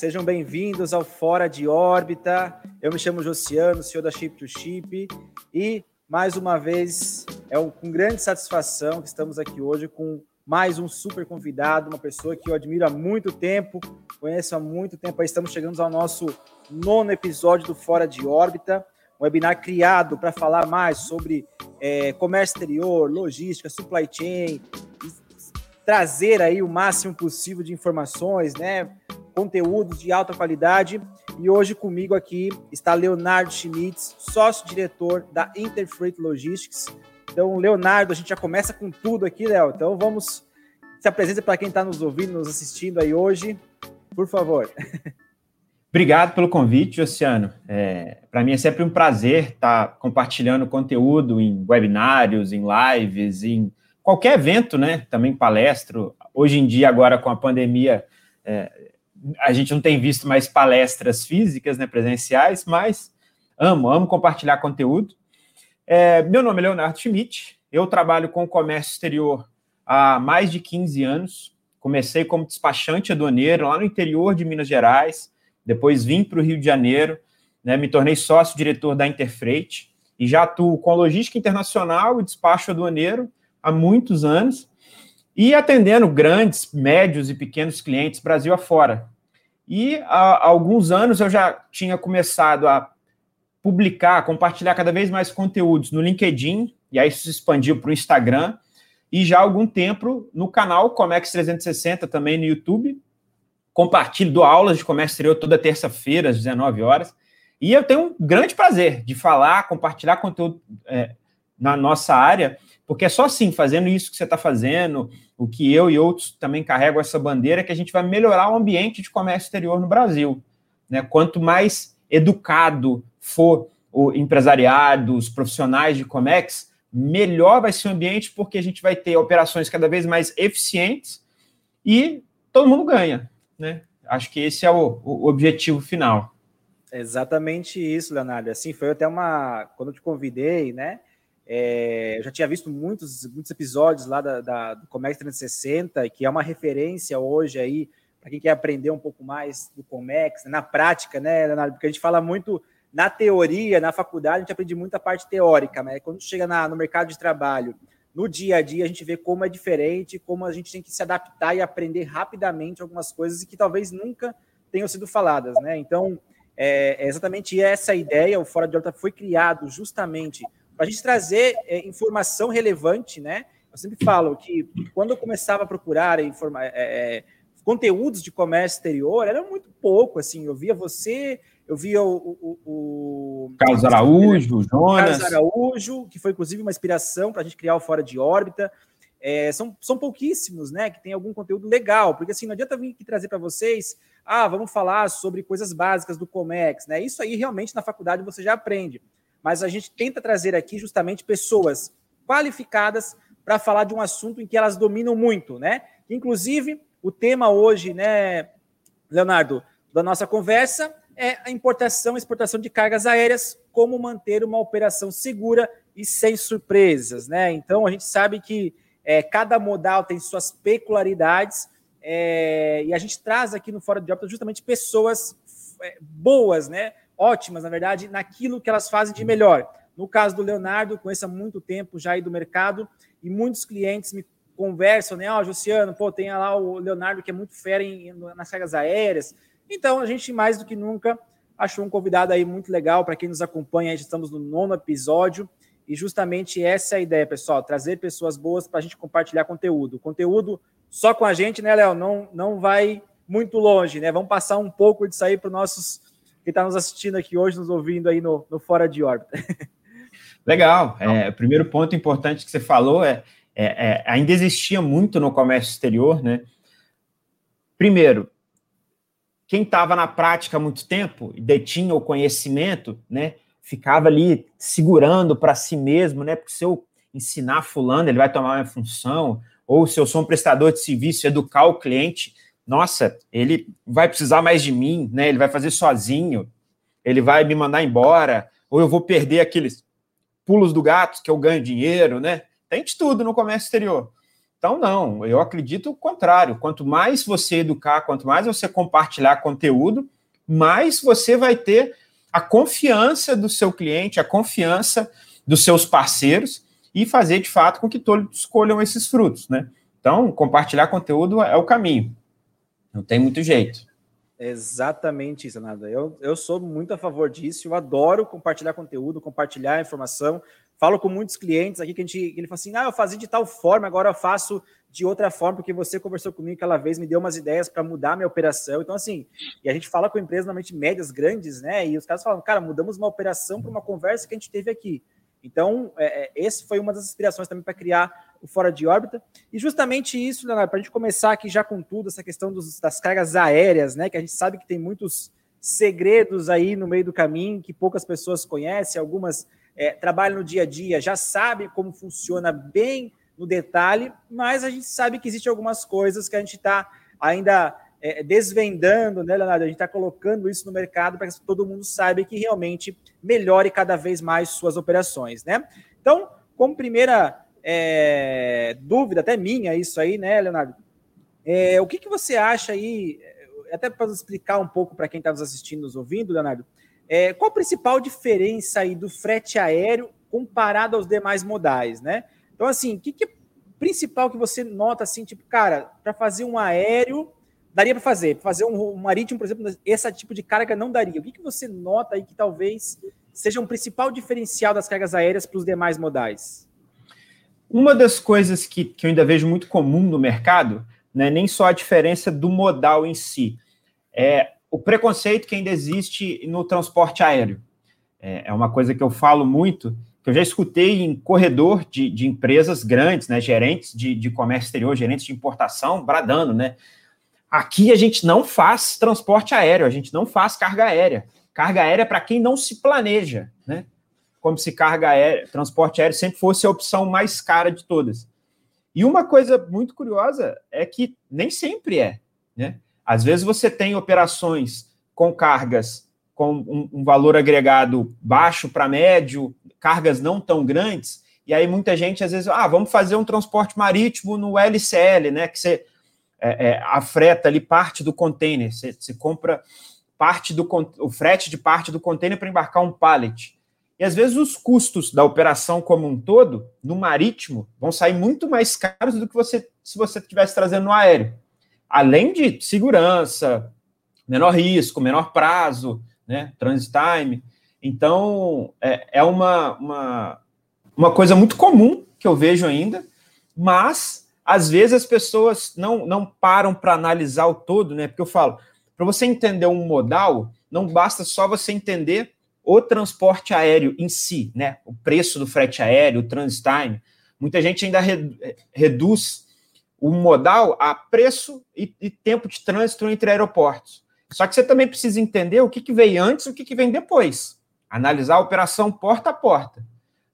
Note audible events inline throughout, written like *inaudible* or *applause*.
sejam bem-vindos ao Fora de Órbita. Eu me chamo Josiano, CEO da Chip to Chip, e mais uma vez é com grande satisfação que estamos aqui hoje com mais um super convidado, uma pessoa que eu admiro há muito tempo, conheço há muito tempo. Aí estamos chegando ao nosso nono episódio do Fora de Órbita, um webinar criado para falar mais sobre é, comércio exterior, logística, supply chain, trazer aí o máximo possível de informações, né? Conteúdos de alta qualidade. E hoje comigo aqui está Leonardo Schmitz, sócio-diretor da Interfreight Logistics. Então, Leonardo, a gente já começa com tudo aqui, Léo. Então, vamos se apresenta para quem está nos ouvindo, nos assistindo aí hoje, por favor. Obrigado pelo convite, Luciano. É, para mim é sempre um prazer estar tá compartilhando conteúdo em webinários, em lives, em qualquer evento, né? Também palestro. Hoje em dia, agora com a pandemia, é, a gente não tem visto mais palestras físicas, né, presenciais, mas amo, amo compartilhar conteúdo. É, meu nome é Leonardo Schmidt, eu trabalho com comércio exterior há mais de 15 anos. Comecei como despachante aduaneiro lá no interior de Minas Gerais, depois vim para o Rio de Janeiro, né, me tornei sócio-diretor da Interfreight e já atuo com logística internacional e despacho aduaneiro há muitos anos e atendendo grandes, médios e pequenos clientes Brasil afora. E há alguns anos eu já tinha começado a publicar, compartilhar cada vez mais conteúdos no LinkedIn, e aí isso se expandiu para o Instagram, e já há algum tempo no canal Comex 360 também no YouTube. Compartilho, dou aulas de comércio exterior toda terça-feira, às 19 horas. E eu tenho um grande prazer de falar, compartilhar conteúdo é, na nossa área porque é só assim, fazendo isso que você está fazendo, o que eu e outros também carregam essa bandeira, que a gente vai melhorar o ambiente de comércio exterior no Brasil. Né? Quanto mais educado for o empresariado, os profissionais de Comex, melhor vai ser o ambiente, porque a gente vai ter operações cada vez mais eficientes e todo mundo ganha. Né? Acho que esse é o, o objetivo final. Exatamente isso, Leonardo. Assim, foi até uma. Quando eu te convidei, né? É, eu já tinha visto muitos, muitos episódios lá da, da, do Comex 360, que é uma referência hoje aí para quem quer aprender um pouco mais do Comex, na prática, né, Leonardo? Porque a gente fala muito na teoria, na faculdade, a gente aprende muita parte teórica, mas quando chega na, no mercado de trabalho, no dia a dia, a gente vê como é diferente, como a gente tem que se adaptar e aprender rapidamente algumas coisas que talvez nunca tenham sido faladas, né? Então, é, é exatamente essa ideia. O Fora de Horta foi criado justamente para a gente trazer é, informação relevante, né? Eu sempre falo que quando eu começava a procurar informa, é, é, conteúdos de comércio exterior, era muito pouco, assim, eu via você, eu via o... o, o Carlos Araújo, o Jonas... Carlos Araújo, que foi inclusive uma inspiração para a gente criar o Fora de Órbita, é, são, são pouquíssimos, né, que tem algum conteúdo legal, porque assim, não adianta vir aqui trazer para vocês, ah, vamos falar sobre coisas básicas do Comex, né, isso aí realmente na faculdade você já aprende, mas a gente tenta trazer aqui justamente pessoas qualificadas para falar de um assunto em que elas dominam muito, né? Inclusive, o tema hoje, né, Leonardo, da nossa conversa é a importação e exportação de cargas aéreas, como manter uma operação segura e sem surpresas, né? Então, a gente sabe que é, cada modal tem suas peculiaridades é, e a gente traz aqui no Fora de Órbita justamente pessoas é, boas, né? Ótimas, na verdade, naquilo que elas fazem de melhor. No caso do Leonardo, conheço há muito tempo já aí do mercado e muitos clientes me conversam, né? Ó, oh, pô, tem lá o Leonardo que é muito fera em, nas cargas aéreas. Então, a gente mais do que nunca achou um convidado aí muito legal para quem nos acompanha. Estamos no nono episódio e justamente essa é a ideia, pessoal, trazer pessoas boas para a gente compartilhar conteúdo. Conteúdo só com a gente, né, Léo? Não, não vai muito longe, né? Vamos passar um pouco disso aí para os nossos quem está nos assistindo aqui hoje, nos ouvindo aí no, no Fora de Órbita. *laughs* Legal. É, o primeiro ponto importante que você falou é, é, é, ainda existia muito no comércio exterior, né? Primeiro, quem estava na prática há muito tempo e detinha o conhecimento, né? Ficava ali segurando para si mesmo, né? Porque se eu ensinar fulano, ele vai tomar uma função, ou se eu sou um prestador de serviço, educar o cliente, nossa, ele vai precisar mais de mim, né? Ele vai fazer sozinho, ele vai me mandar embora, ou eu vou perder aqueles pulos do gato que eu ganho dinheiro, né? Tem de tudo no comércio exterior. Então, não, eu acredito o contrário. Quanto mais você educar, quanto mais você compartilhar conteúdo, mais você vai ter a confiança do seu cliente, a confiança dos seus parceiros e fazer de fato com que todos escolham esses frutos, né? Então, compartilhar conteúdo é o caminho. Não tem muito jeito. Exatamente isso, Nada. Eu, eu sou muito a favor disso. Eu adoro compartilhar conteúdo, compartilhar informação. Falo com muitos clientes aqui que a gente ele fala assim: ah, eu fazia de tal forma, agora eu faço de outra forma, porque você conversou comigo aquela vez, me deu umas ideias para mudar minha operação. Então, assim, e a gente fala com empresas normalmente médias, grandes, né? E os caras falam, cara, mudamos uma operação para uma conversa que a gente teve aqui. Então, é, é esse foi uma das inspirações também para criar o Fora de Órbita. E justamente isso, Leonardo, para a gente começar aqui já com tudo, essa questão dos, das cargas aéreas, né? Que a gente sabe que tem muitos segredos aí no meio do caminho que poucas pessoas conhecem, algumas é, trabalham no dia a dia, já sabem como funciona bem no detalhe, mas a gente sabe que existem algumas coisas que a gente está ainda é, desvendando, né, Leonardo? A gente está colocando isso no mercado para que todo mundo saiba que realmente melhore cada vez mais suas operações, né? Então, como primeira é, dúvida, até minha, isso aí, né, Leonardo? É, o que, que você acha aí, até para explicar um pouco para quem está nos assistindo, nos ouvindo, Leonardo, é, qual a principal diferença aí do frete aéreo comparado aos demais modais, né? Então, assim, o que, que é principal que você nota, assim, tipo, cara, para fazer um aéreo daria para fazer. Fazer um, um, marítimo, por exemplo, esse tipo de carga não daria. O que, que você nota aí que talvez seja um principal diferencial das cargas aéreas para os demais modais? Uma das coisas que, que eu ainda vejo muito comum no mercado não é nem só a diferença do modal em si, é o preconceito que ainda existe no transporte aéreo. É, é uma coisa que eu falo muito, que eu já escutei em corredor de, de empresas grandes, né, gerentes de, de comércio exterior, gerentes de importação, bradando, né? Aqui a gente não faz transporte aéreo, a gente não faz carga aérea. Carga aérea é para quem não se planeja, né? Como se carga aérea, transporte aéreo sempre fosse a opção mais cara de todas. E uma coisa muito curiosa é que nem sempre é, né? Às vezes você tem operações com cargas com um, um valor agregado baixo para médio, cargas não tão grandes, e aí muita gente às vezes, ah, vamos fazer um transporte marítimo no LCL, né? Que você é, é, ali parte do container. Você, você compra parte do o frete de parte do container para embarcar um pallet. E às vezes os custos da operação como um todo, no marítimo, vão sair muito mais caros do que você se você estivesse trazendo no aéreo. Além de segurança, menor risco, menor prazo, né, transit time. Então, é, é uma, uma, uma coisa muito comum que eu vejo ainda, mas às vezes as pessoas não, não param para analisar o todo, né? Porque eu falo, para você entender um modal, não basta só você entender o transporte aéreo em si, né? O preço do frete aéreo, o transit time. Muita gente ainda re, reduz o modal a preço e, e, tempo de trânsito entre aeroportos. Só que você também precisa entender o que, que veio antes e o que, que vem depois. Analisar a operação porta a porta.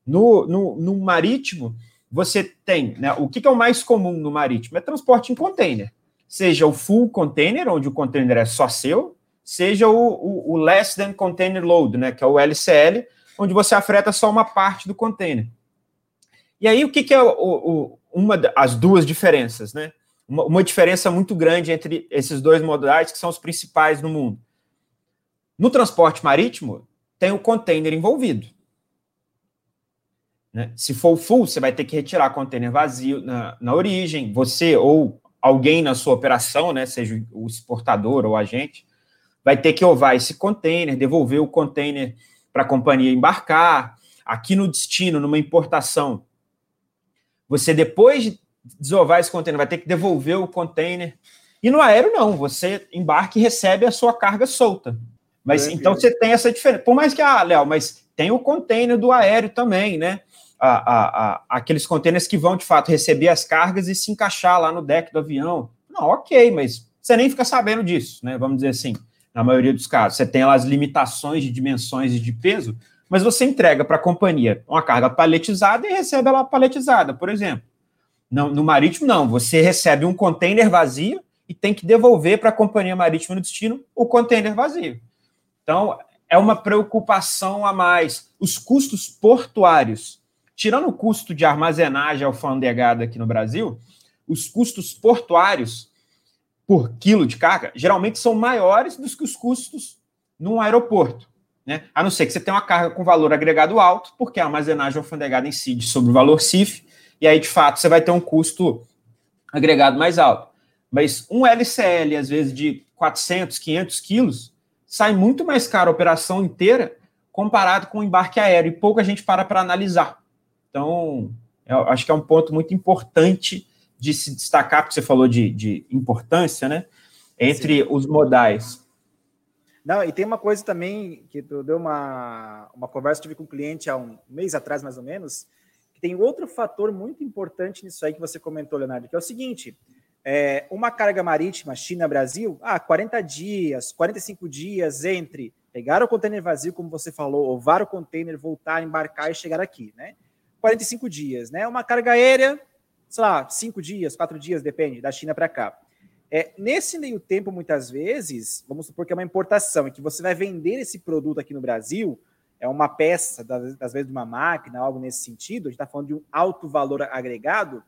No, no, no marítimo, você tem, né, o que, que é o mais comum no marítimo? É transporte em container. Seja o full container, onde o container é só seu, seja o, o, o less than container load, né, que é o LCL, onde você afreta só uma parte do container. E aí, o que, que é o, o, uma das duas diferenças, né? Uma, uma, diferença muito grande entre esses dois modais, que são os principais no mundo. No transporte marítimo, tem o container envolvido. Né? Se for full, você vai ter que retirar container vazio na, na origem, você ou alguém na sua operação, né, seja o exportador ou agente, vai ter que ovar esse container, devolver o container para a companhia embarcar. Aqui no destino, numa importação, você depois de desovar esse container, vai ter que devolver o container. E no aéreo, não, você embarca e recebe a sua carga solta. Mas é, então é. você tem essa diferença. Por mais que, ah, Léo, mas tem o container do aéreo também, né? A, a, a, aqueles contêineres que vão, de fato, receber as cargas e se encaixar lá no deck do avião. Não, ok, mas você nem fica sabendo disso, né? Vamos dizer assim, na maioria dos casos. Você tem lá as limitações de dimensões e de peso, mas você entrega para a companhia uma carga paletizada e recebe ela paletizada, por exemplo. No, no marítimo, não. Você recebe um container vazio e tem que devolver para a companhia marítima no destino o container vazio. Então, é uma preocupação a mais. Os custos portuários tirando o custo de armazenagem alfandegada aqui no Brasil, os custos portuários por quilo de carga geralmente são maiores do que os custos num aeroporto. Né? A não ser que você tenha uma carga com valor agregado alto, porque a armazenagem alfandegada incide sobre o valor CIF, e aí, de fato, você vai ter um custo agregado mais alto. Mas um LCL, às vezes, de 400, 500 quilos, sai muito mais caro a operação inteira comparado com o embarque aéreo, e pouca gente para para analisar. Então, eu acho que é um ponto muito importante de se destacar, porque você falou de, de importância, né? Entre Sim. os modais. Não, e tem uma coisa também que tu deu uma, uma conversa que tive com um cliente há um mês atrás, mais ou menos, que tem outro fator muito importante nisso aí que você comentou, Leonardo, que é o seguinte: é, uma carga marítima China-Brasil, ah, 40 dias, 45 dias entre pegar o container vazio, como você falou, ovar o container, voltar, embarcar e chegar aqui, né? 45 dias, né? Uma carga aérea, sei lá, 5 dias, 4 dias, depende, da China para cá. É, nesse meio tempo, muitas vezes, vamos supor que é uma importação, e que você vai vender esse produto aqui no Brasil, é uma peça, das vezes de uma máquina, algo nesse sentido, a gente está falando de um alto valor agregado.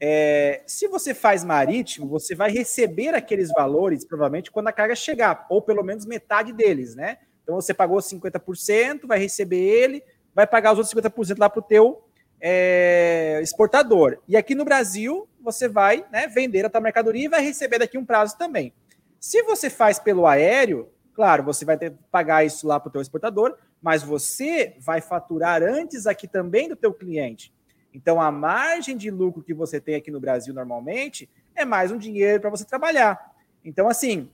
É, se você faz marítimo, você vai receber aqueles valores, provavelmente, quando a carga chegar, ou pelo menos metade deles, né? Então você pagou 50%, vai receber ele, vai pagar os outros 50% lá para o teu é, exportador. E aqui no Brasil, você vai né, vender a tua mercadoria e vai receber daqui um prazo também. Se você faz pelo aéreo, claro, você vai ter que pagar isso lá para o teu exportador, mas você vai faturar antes aqui também do teu cliente. Então, a margem de lucro que você tem aqui no Brasil normalmente é mais um dinheiro para você trabalhar. Então, assim,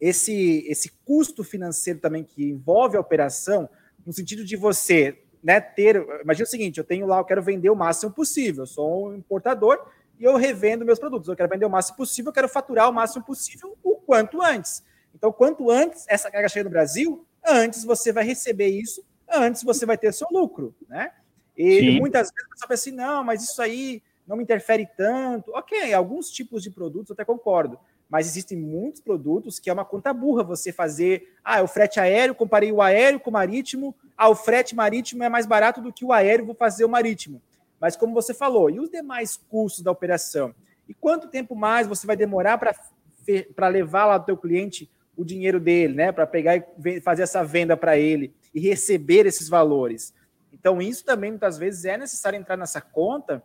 esse, esse custo financeiro também que envolve a operação, no sentido de você né, ter. Imagina o seguinte: eu tenho lá, eu quero vender o máximo possível, eu sou um importador e eu revendo meus produtos. Eu quero vender o máximo possível, eu quero faturar o máximo possível o quanto antes. Então, quanto antes essa carga chega no Brasil, antes você vai receber isso, antes você vai ter seu lucro, né? E Sim. muitas vezes você pensa assim, não, mas isso aí não me interfere tanto. Ok, alguns tipos de produtos eu até concordo, mas existem muitos produtos que é uma conta burra você fazer. Ah, o frete aéreo, comparei o aéreo com o marítimo. Ah, o frete marítimo é mais barato do que o aéreo, vou fazer o marítimo. Mas como você falou, e os demais custos da operação? E quanto tempo mais você vai demorar para levar lá do teu cliente o dinheiro dele, né? Para pegar e fazer essa venda para ele e receber esses valores. Então, isso também muitas vezes é necessário entrar nessa conta.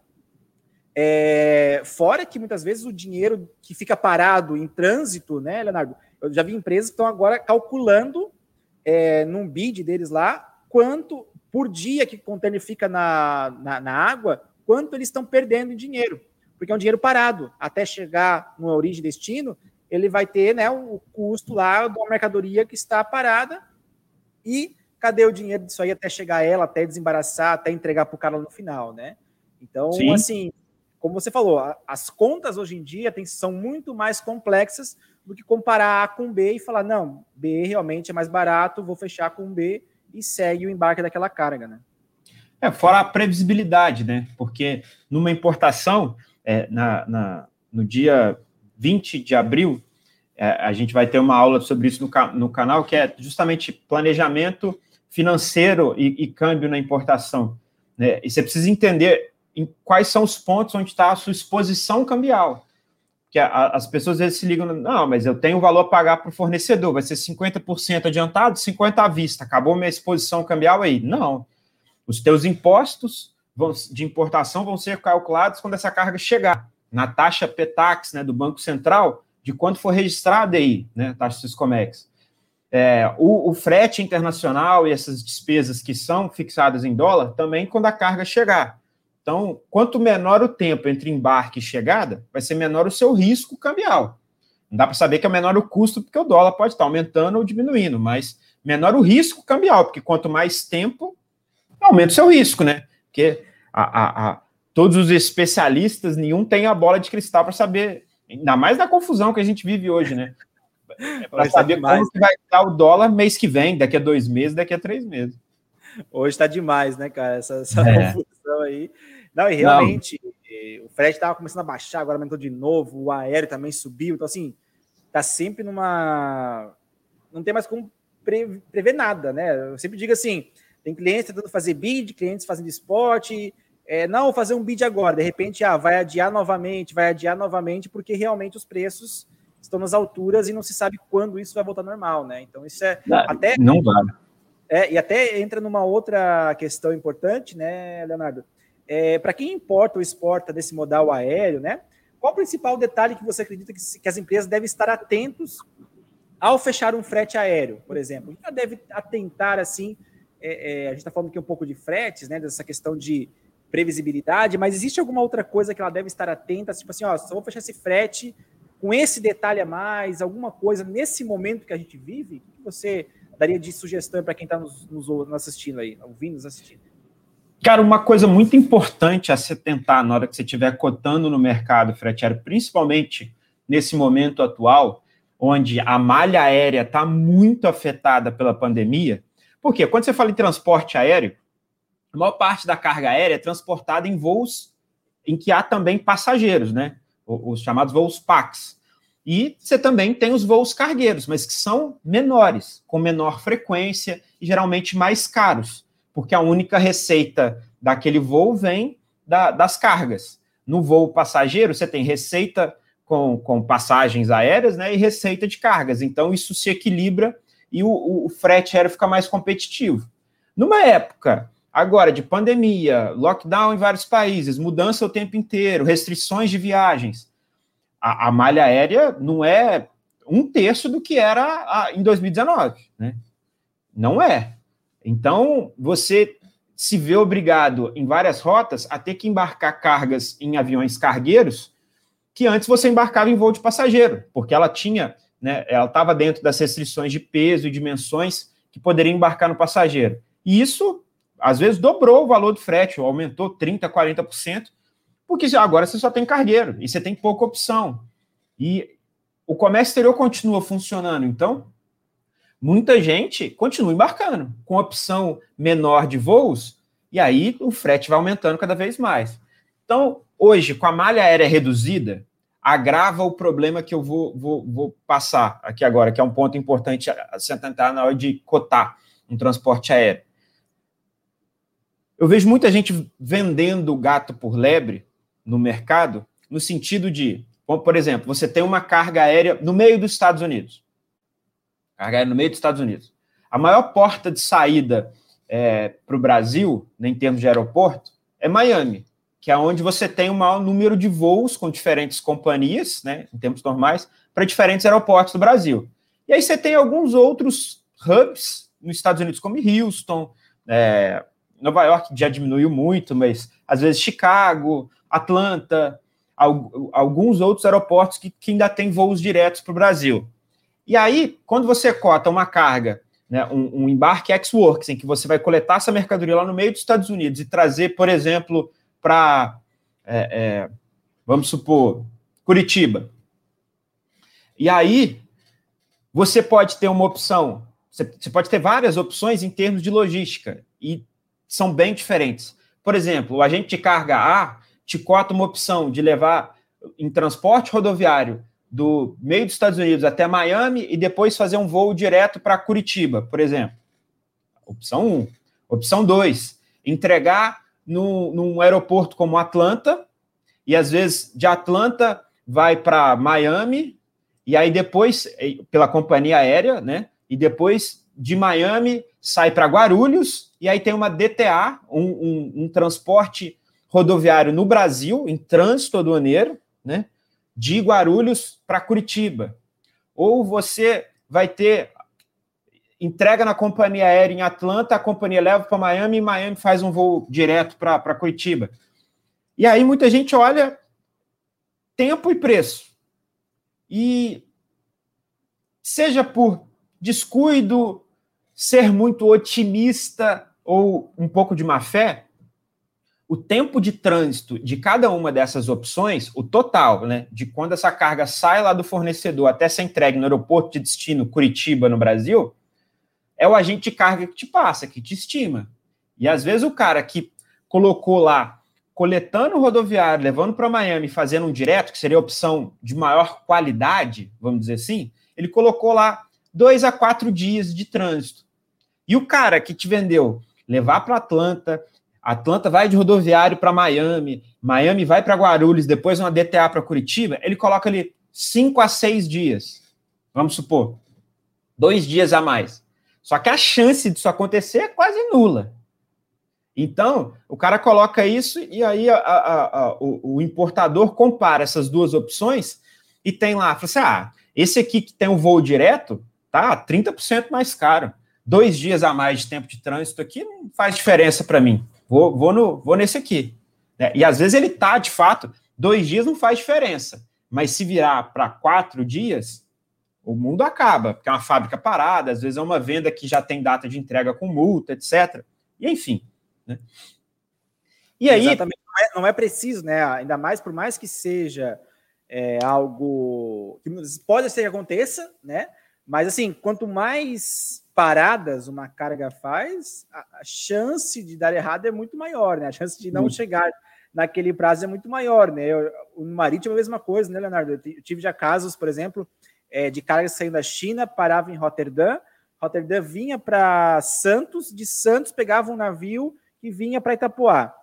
É, fora que muitas vezes o dinheiro que fica parado em trânsito, né, Leonardo? Eu já vi empresas que estão agora calculando é, num bid deles lá quanto por dia que o container fica na, na, na água, quanto eles estão perdendo em dinheiro, porque é um dinheiro parado. Até chegar no origem destino, ele vai ter né, o custo lá da mercadoria que está parada e cadê o dinheiro disso aí até chegar ela, até desembaraçar, até entregar para o cara no final, né? Então, Sim. assim, como você falou, as contas hoje em dia tem, são muito mais complexas do que comparar A com B e falar, não, B realmente é mais barato, vou fechar com B e segue o embarque daquela carga, né? É, fora a previsibilidade, né? Porque numa importação, é, na, na, no dia 20 de abril, é, a gente vai ter uma aula sobre isso no, no canal, que é justamente planejamento financeiro e, e câmbio na importação. Né? E você precisa entender em quais são os pontos onde está a sua exposição cambial que as pessoas às vezes se ligam, não, mas eu tenho valor a pagar para o fornecedor, vai ser 50% adiantado, 50% à vista, acabou minha exposição cambial aí. Não. Os teus impostos vão, de importação vão ser calculados quando essa carga chegar, na taxa PETAX né, do Banco Central, de quanto for registrado aí, né, taxa Siscomex. É, o, o frete internacional e essas despesas que são fixadas em dólar, também quando a carga chegar. Então, quanto menor o tempo entre embarque e chegada, vai ser menor o seu risco cambial. Não dá para saber que é menor o custo, porque o dólar pode estar aumentando ou diminuindo, mas menor o risco cambial, porque quanto mais tempo, aumenta o seu risco, né? Porque a, a, a, todos os especialistas, nenhum tem a bola de cristal para saber, ainda mais na confusão que a gente vive hoje, né? É para saber demais, como que vai estar o dólar mês que vem, daqui a dois meses, daqui a três meses. Hoje está demais, né, cara? Essa, essa é. confusão aí. Não, e realmente, não. Eh, o frete estava começando a baixar, agora aumentou de novo, o aéreo também subiu. Então, assim, tá sempre numa. Não tem mais como prever nada, né? Eu sempre digo assim: tem clientes tentando fazer bid, clientes fazendo esporte, é, não, vou fazer um bid agora, de repente, ah, vai adiar novamente, vai adiar novamente, porque realmente os preços estão nas alturas e não se sabe quando isso vai voltar normal, né? Então, isso é não, até. Não vale. É, e até entra numa outra questão importante, né, Leonardo? É, Para quem importa ou exporta desse modal aéreo, né? Qual o principal detalhe que você acredita que, que as empresas devem estar atentos ao fechar um frete aéreo, por exemplo? Já deve atentar assim. É, é, a gente está falando aqui um pouco de fretes, né? Dessa questão de previsibilidade, mas existe alguma outra coisa que ela deve estar atenta? Tipo assim, ó, só vou fechar esse frete com esse detalhe a mais, alguma coisa nesse momento que a gente vive? O que você daria de sugestão para quem está nos, nos, assistindo aí, ouvindo, nos assistindo? Cara, uma coisa muito importante a se tentar na hora que você estiver cotando no mercado frete aéreo, principalmente nesse momento atual, onde a malha aérea está muito afetada pela pandemia, porque quando você fala em transporte aéreo, a maior parte da carga aérea é transportada em voos em que há também passageiros, né? Os chamados voos PAX. E você também tem os voos cargueiros, mas que são menores, com menor frequência e geralmente mais caros, porque a única receita daquele voo vem da, das cargas. No voo passageiro, você tem receita com, com passagens aéreas né, e receita de cargas. Então, isso se equilibra e o, o, o frete aéreo fica mais competitivo. Numa época Agora, de pandemia, lockdown em vários países, mudança o tempo inteiro, restrições de viagens. A, a malha aérea não é um terço do que era a, em 2019, né? Não é. Então, você se vê obrigado em várias rotas a ter que embarcar cargas em aviões cargueiros que antes você embarcava em voo de passageiro, porque ela tinha, né, ela estava dentro das restrições de peso e dimensões que poderia embarcar no passageiro. E isso às vezes dobrou o valor do frete, ou aumentou 30%, 40%, porque agora você só tem cargueiro e você tem pouca opção. E o comércio exterior continua funcionando, então muita gente continua embarcando com opção menor de voos, e aí o frete vai aumentando cada vez mais. Então, hoje, com a malha aérea reduzida, agrava o problema que eu vou, vou, vou passar aqui agora, que é um ponto importante a se atentar na hora de cotar um transporte aéreo. Eu vejo muita gente vendendo gato por lebre no mercado, no sentido de, por exemplo, você tem uma carga aérea no meio dos Estados Unidos. Carga aérea no meio dos Estados Unidos. A maior porta de saída é, para o Brasil, né, em termos de aeroporto, é Miami, que é onde você tem o maior número de voos com diferentes companhias, né, em tempos normais, para diferentes aeroportos do Brasil. E aí você tem alguns outros hubs nos Estados Unidos, como Houston, é, Nova York já diminuiu muito, mas às vezes Chicago, Atlanta, alguns outros aeroportos que, que ainda têm voos diretos para o Brasil. E aí, quando você cota uma carga, né, um, um embarque ex-works, em que você vai coletar essa mercadoria lá no meio dos Estados Unidos e trazer, por exemplo, para, é, é, vamos supor, Curitiba. E aí, você pode ter uma opção, você, você pode ter várias opções em termos de logística. E são bem diferentes. Por exemplo, o agente de carga A te cota uma opção de levar em transporte rodoviário do meio dos Estados Unidos até Miami e depois fazer um voo direto para Curitiba, por exemplo. Opção 1. Um. Opção 2, entregar no, num aeroporto como Atlanta, e às vezes de Atlanta vai para Miami, e aí depois, pela companhia aérea, né? E depois de Miami sai para Guarulhos, e aí tem uma DTA, um, um, um, transporte rodoviário no Brasil, em trânsito aduaneiro, né, de Guarulhos para Curitiba. Ou você vai ter entrega na companhia aérea em Atlanta, a companhia leva para Miami e Miami faz um voo direto para Curitiba. E aí muita gente olha tempo e preço. E seja por descuido, ser muito otimista ou um pouco de má fé, o tempo de trânsito de cada uma dessas opções, o total, né, de quando essa carga sai lá do fornecedor até ser entregue no aeroporto de destino Curitiba, no Brasil, é o agente de carga que te passa, que te estima. E às vezes o cara que colocou lá, coletando rodoviário, levando para Miami, fazendo um direto, que seria a opção de maior qualidade, vamos dizer assim, ele colocou lá dois a quatro dias de trânsito. E o cara que te vendeu levar para Atlanta, Atlanta vai de rodoviário para Miami, Miami vai para Guarulhos, depois uma DTA para Curitiba, ele coloca ali cinco a seis dias. Vamos supor, dois dias a mais. Só que a chance disso acontecer é quase nula. Então, o cara coloca isso e aí a, a, a, o, o, importador compara essas duas opções e tem lá, fala assim, ah, esse aqui que tem um voo direto, tá 30% mais caro. Dois dias a mais de tempo de trânsito aqui não faz diferença para mim. Vou, vou, no, vou nesse aqui. Né? E às vezes ele tá, de fato, dois dias não faz diferença. Mas se virar para quatro dias, o mundo acaba, porque é uma fábrica parada, às vezes é uma venda que já tem data de entrega com multa, etc. E enfim. Né? E aí. Exatamente. Não é, não é preciso, né? Ainda mais, por mais que seja é, algo que pode ser que aconteça, né? Mas assim, quanto mais paradas uma carga faz, a, chance de dar errado é muito maior, né? A chance de não muito. chegar naquele prazo é muito maior, né? O marítimo é a mesma coisa, né, Leonardo? Eu tive já casos, por exemplo, é, de cargas saindo da China, parava em Rotterdam, Rotterdam vinha para Santos, de Santos pegava um navio que vinha para Itapuá.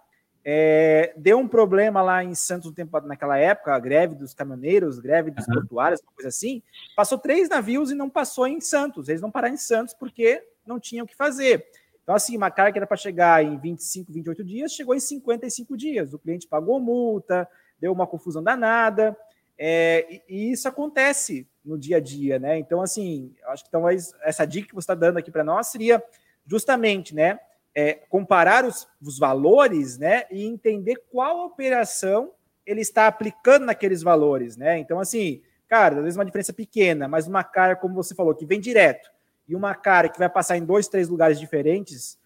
É, deu um problema lá em Santos tempo, naquela época, a greve dos caminhoneiros, greve dos uhum. portuários, uma coisa assim. Passou três navios e não passou em Santos. Eles não pararam em Santos porque não tinham o que fazer. Então, assim, uma carga que era para chegar em 25, 28 dias, chegou em 55 dias. O cliente pagou multa, deu uma confusão danada. É, e, e, isso acontece no dia a dia, né? Então, assim, acho que então, essa dica que você está dando aqui para nós seria justamente, né? É, comparar os, os valores né, e entender qual operação ele está aplicando naqueles valores. Né? Então, assim, cara, às vezes uma diferença pequena, mas uma cara, como você falou, que vem direto, e uma cara que vai passar em dois, três lugares diferentes,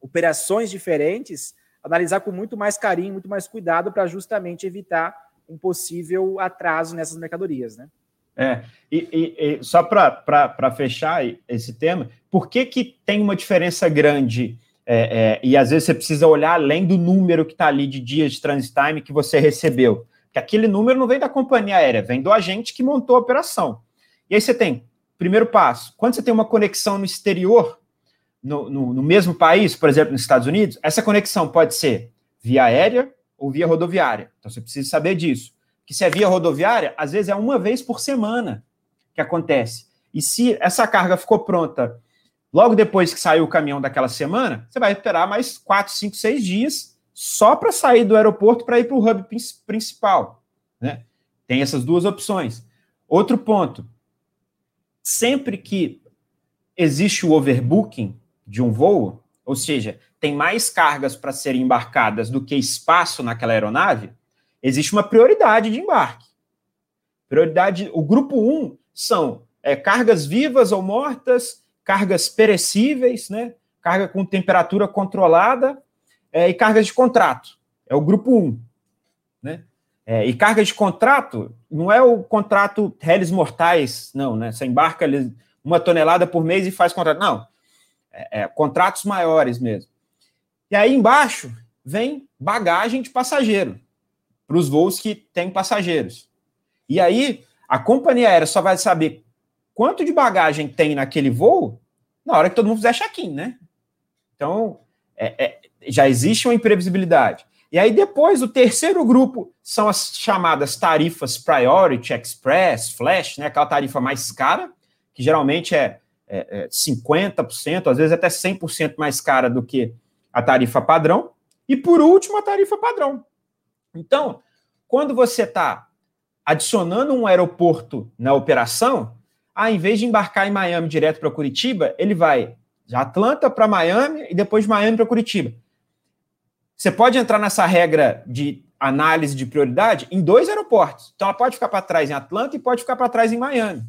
operações diferentes, analisar com muito mais carinho, muito mais cuidado para justamente evitar um possível atraso nessas mercadorias, né? É, e, e, e só para fechar esse tema, por que, que tem uma diferença grande é, é, e às vezes você precisa olhar além do número que está ali de dias de transit time que você recebeu. Que aquele número não vem da companhia aérea, vem do agente que montou a operação. E aí você tem, primeiro passo, quando você tem uma conexão no exterior, no, no, no mesmo país, por exemplo, nos Estados Unidos, essa conexão pode ser via aérea ou via rodoviária. Então você precisa saber disso. Que se é via rodoviária, às vezes é uma vez por semana que acontece. E se essa carga ficou pronta Logo depois que saiu o caminhão daquela semana, você vai esperar mais 4, 5, 6 dias só para sair do aeroporto para ir para o hub principal. Né? Tem essas duas opções. Outro ponto: sempre que existe o overbooking de um voo, ou seja, tem mais cargas para serem embarcadas do que espaço naquela aeronave, existe uma prioridade de embarque. Prioridade, o grupo 1 um são é, cargas vivas ou mortas, cargas perecíveis, né? carga com temperatura controlada é, e cargas de contrato. É o grupo 1. Né? É, e carga de contrato não é o contrato réis mortais, não, né? Você embarca uma tonelada por mês e faz contrato. Não. É, é, contratos maiores mesmo. E aí embaixo vem bagagem de passageiro para os voos que têm passageiros. E aí a companhia aérea só vai saber quanto de bagagem tem naquele voo na hora que todo mundo fizer check-in, né? Então, é, é, já existe uma imprevisibilidade. E aí, depois, o terceiro grupo são as chamadas tarifas Priority, Express, Flash, né? Aquela tarifa mais cara, que geralmente é, é, é 50%, às vezes até 100% mais cara do que a tarifa padrão. E, por último, a tarifa padrão. Então, quando você está adicionando um aeroporto na operação, ah, em vez de embarcar em Miami direto para Curitiba, ele vai de Atlanta para Miami e depois de Miami para Curitiba. Você pode entrar nessa regra de análise de prioridade em dois aeroportos. Então, ela pode ficar para trás em Atlanta e pode ficar para trás em Miami.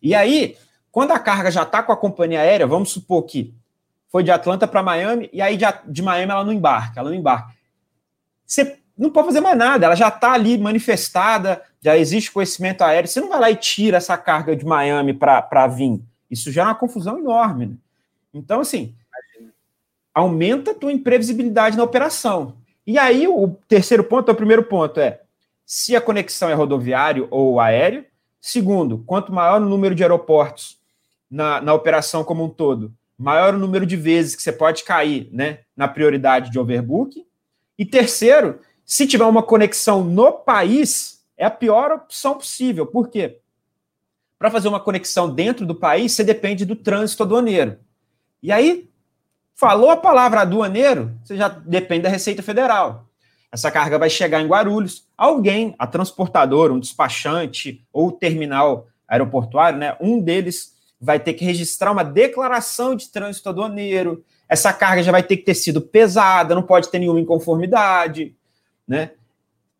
E aí, quando a carga já está com a companhia aérea, vamos supor que foi de Atlanta para Miami, e aí de, de Miami ela não embarca, ela não embarca. Você não pode fazer mais nada, ela já está ali manifestada, já existe conhecimento aéreo. Você não vai lá e tira essa carga de Miami para vir. Isso já é uma confusão enorme. Né? Então, assim, aumenta a tua imprevisibilidade na operação. E aí, o terceiro ponto, o primeiro ponto é se a conexão é rodoviário ou aéreo. Segundo, quanto maior o número de aeroportos na, na operação como um todo, maior o número de vezes que você pode cair né, na prioridade de overbook. E terceiro, se tiver uma conexão no país, é a pior opção possível. Por quê? Para fazer uma conexão dentro do país, você depende do trânsito aduaneiro. E aí, falou a palavra aduaneiro, você já depende da Receita Federal. Essa carga vai chegar em Guarulhos. Alguém, a transportadora, um despachante ou terminal aeroportuário, né, um deles vai ter que registrar uma declaração de trânsito aduaneiro. Essa carga já vai ter que ter sido pesada, não pode ter nenhuma inconformidade, né?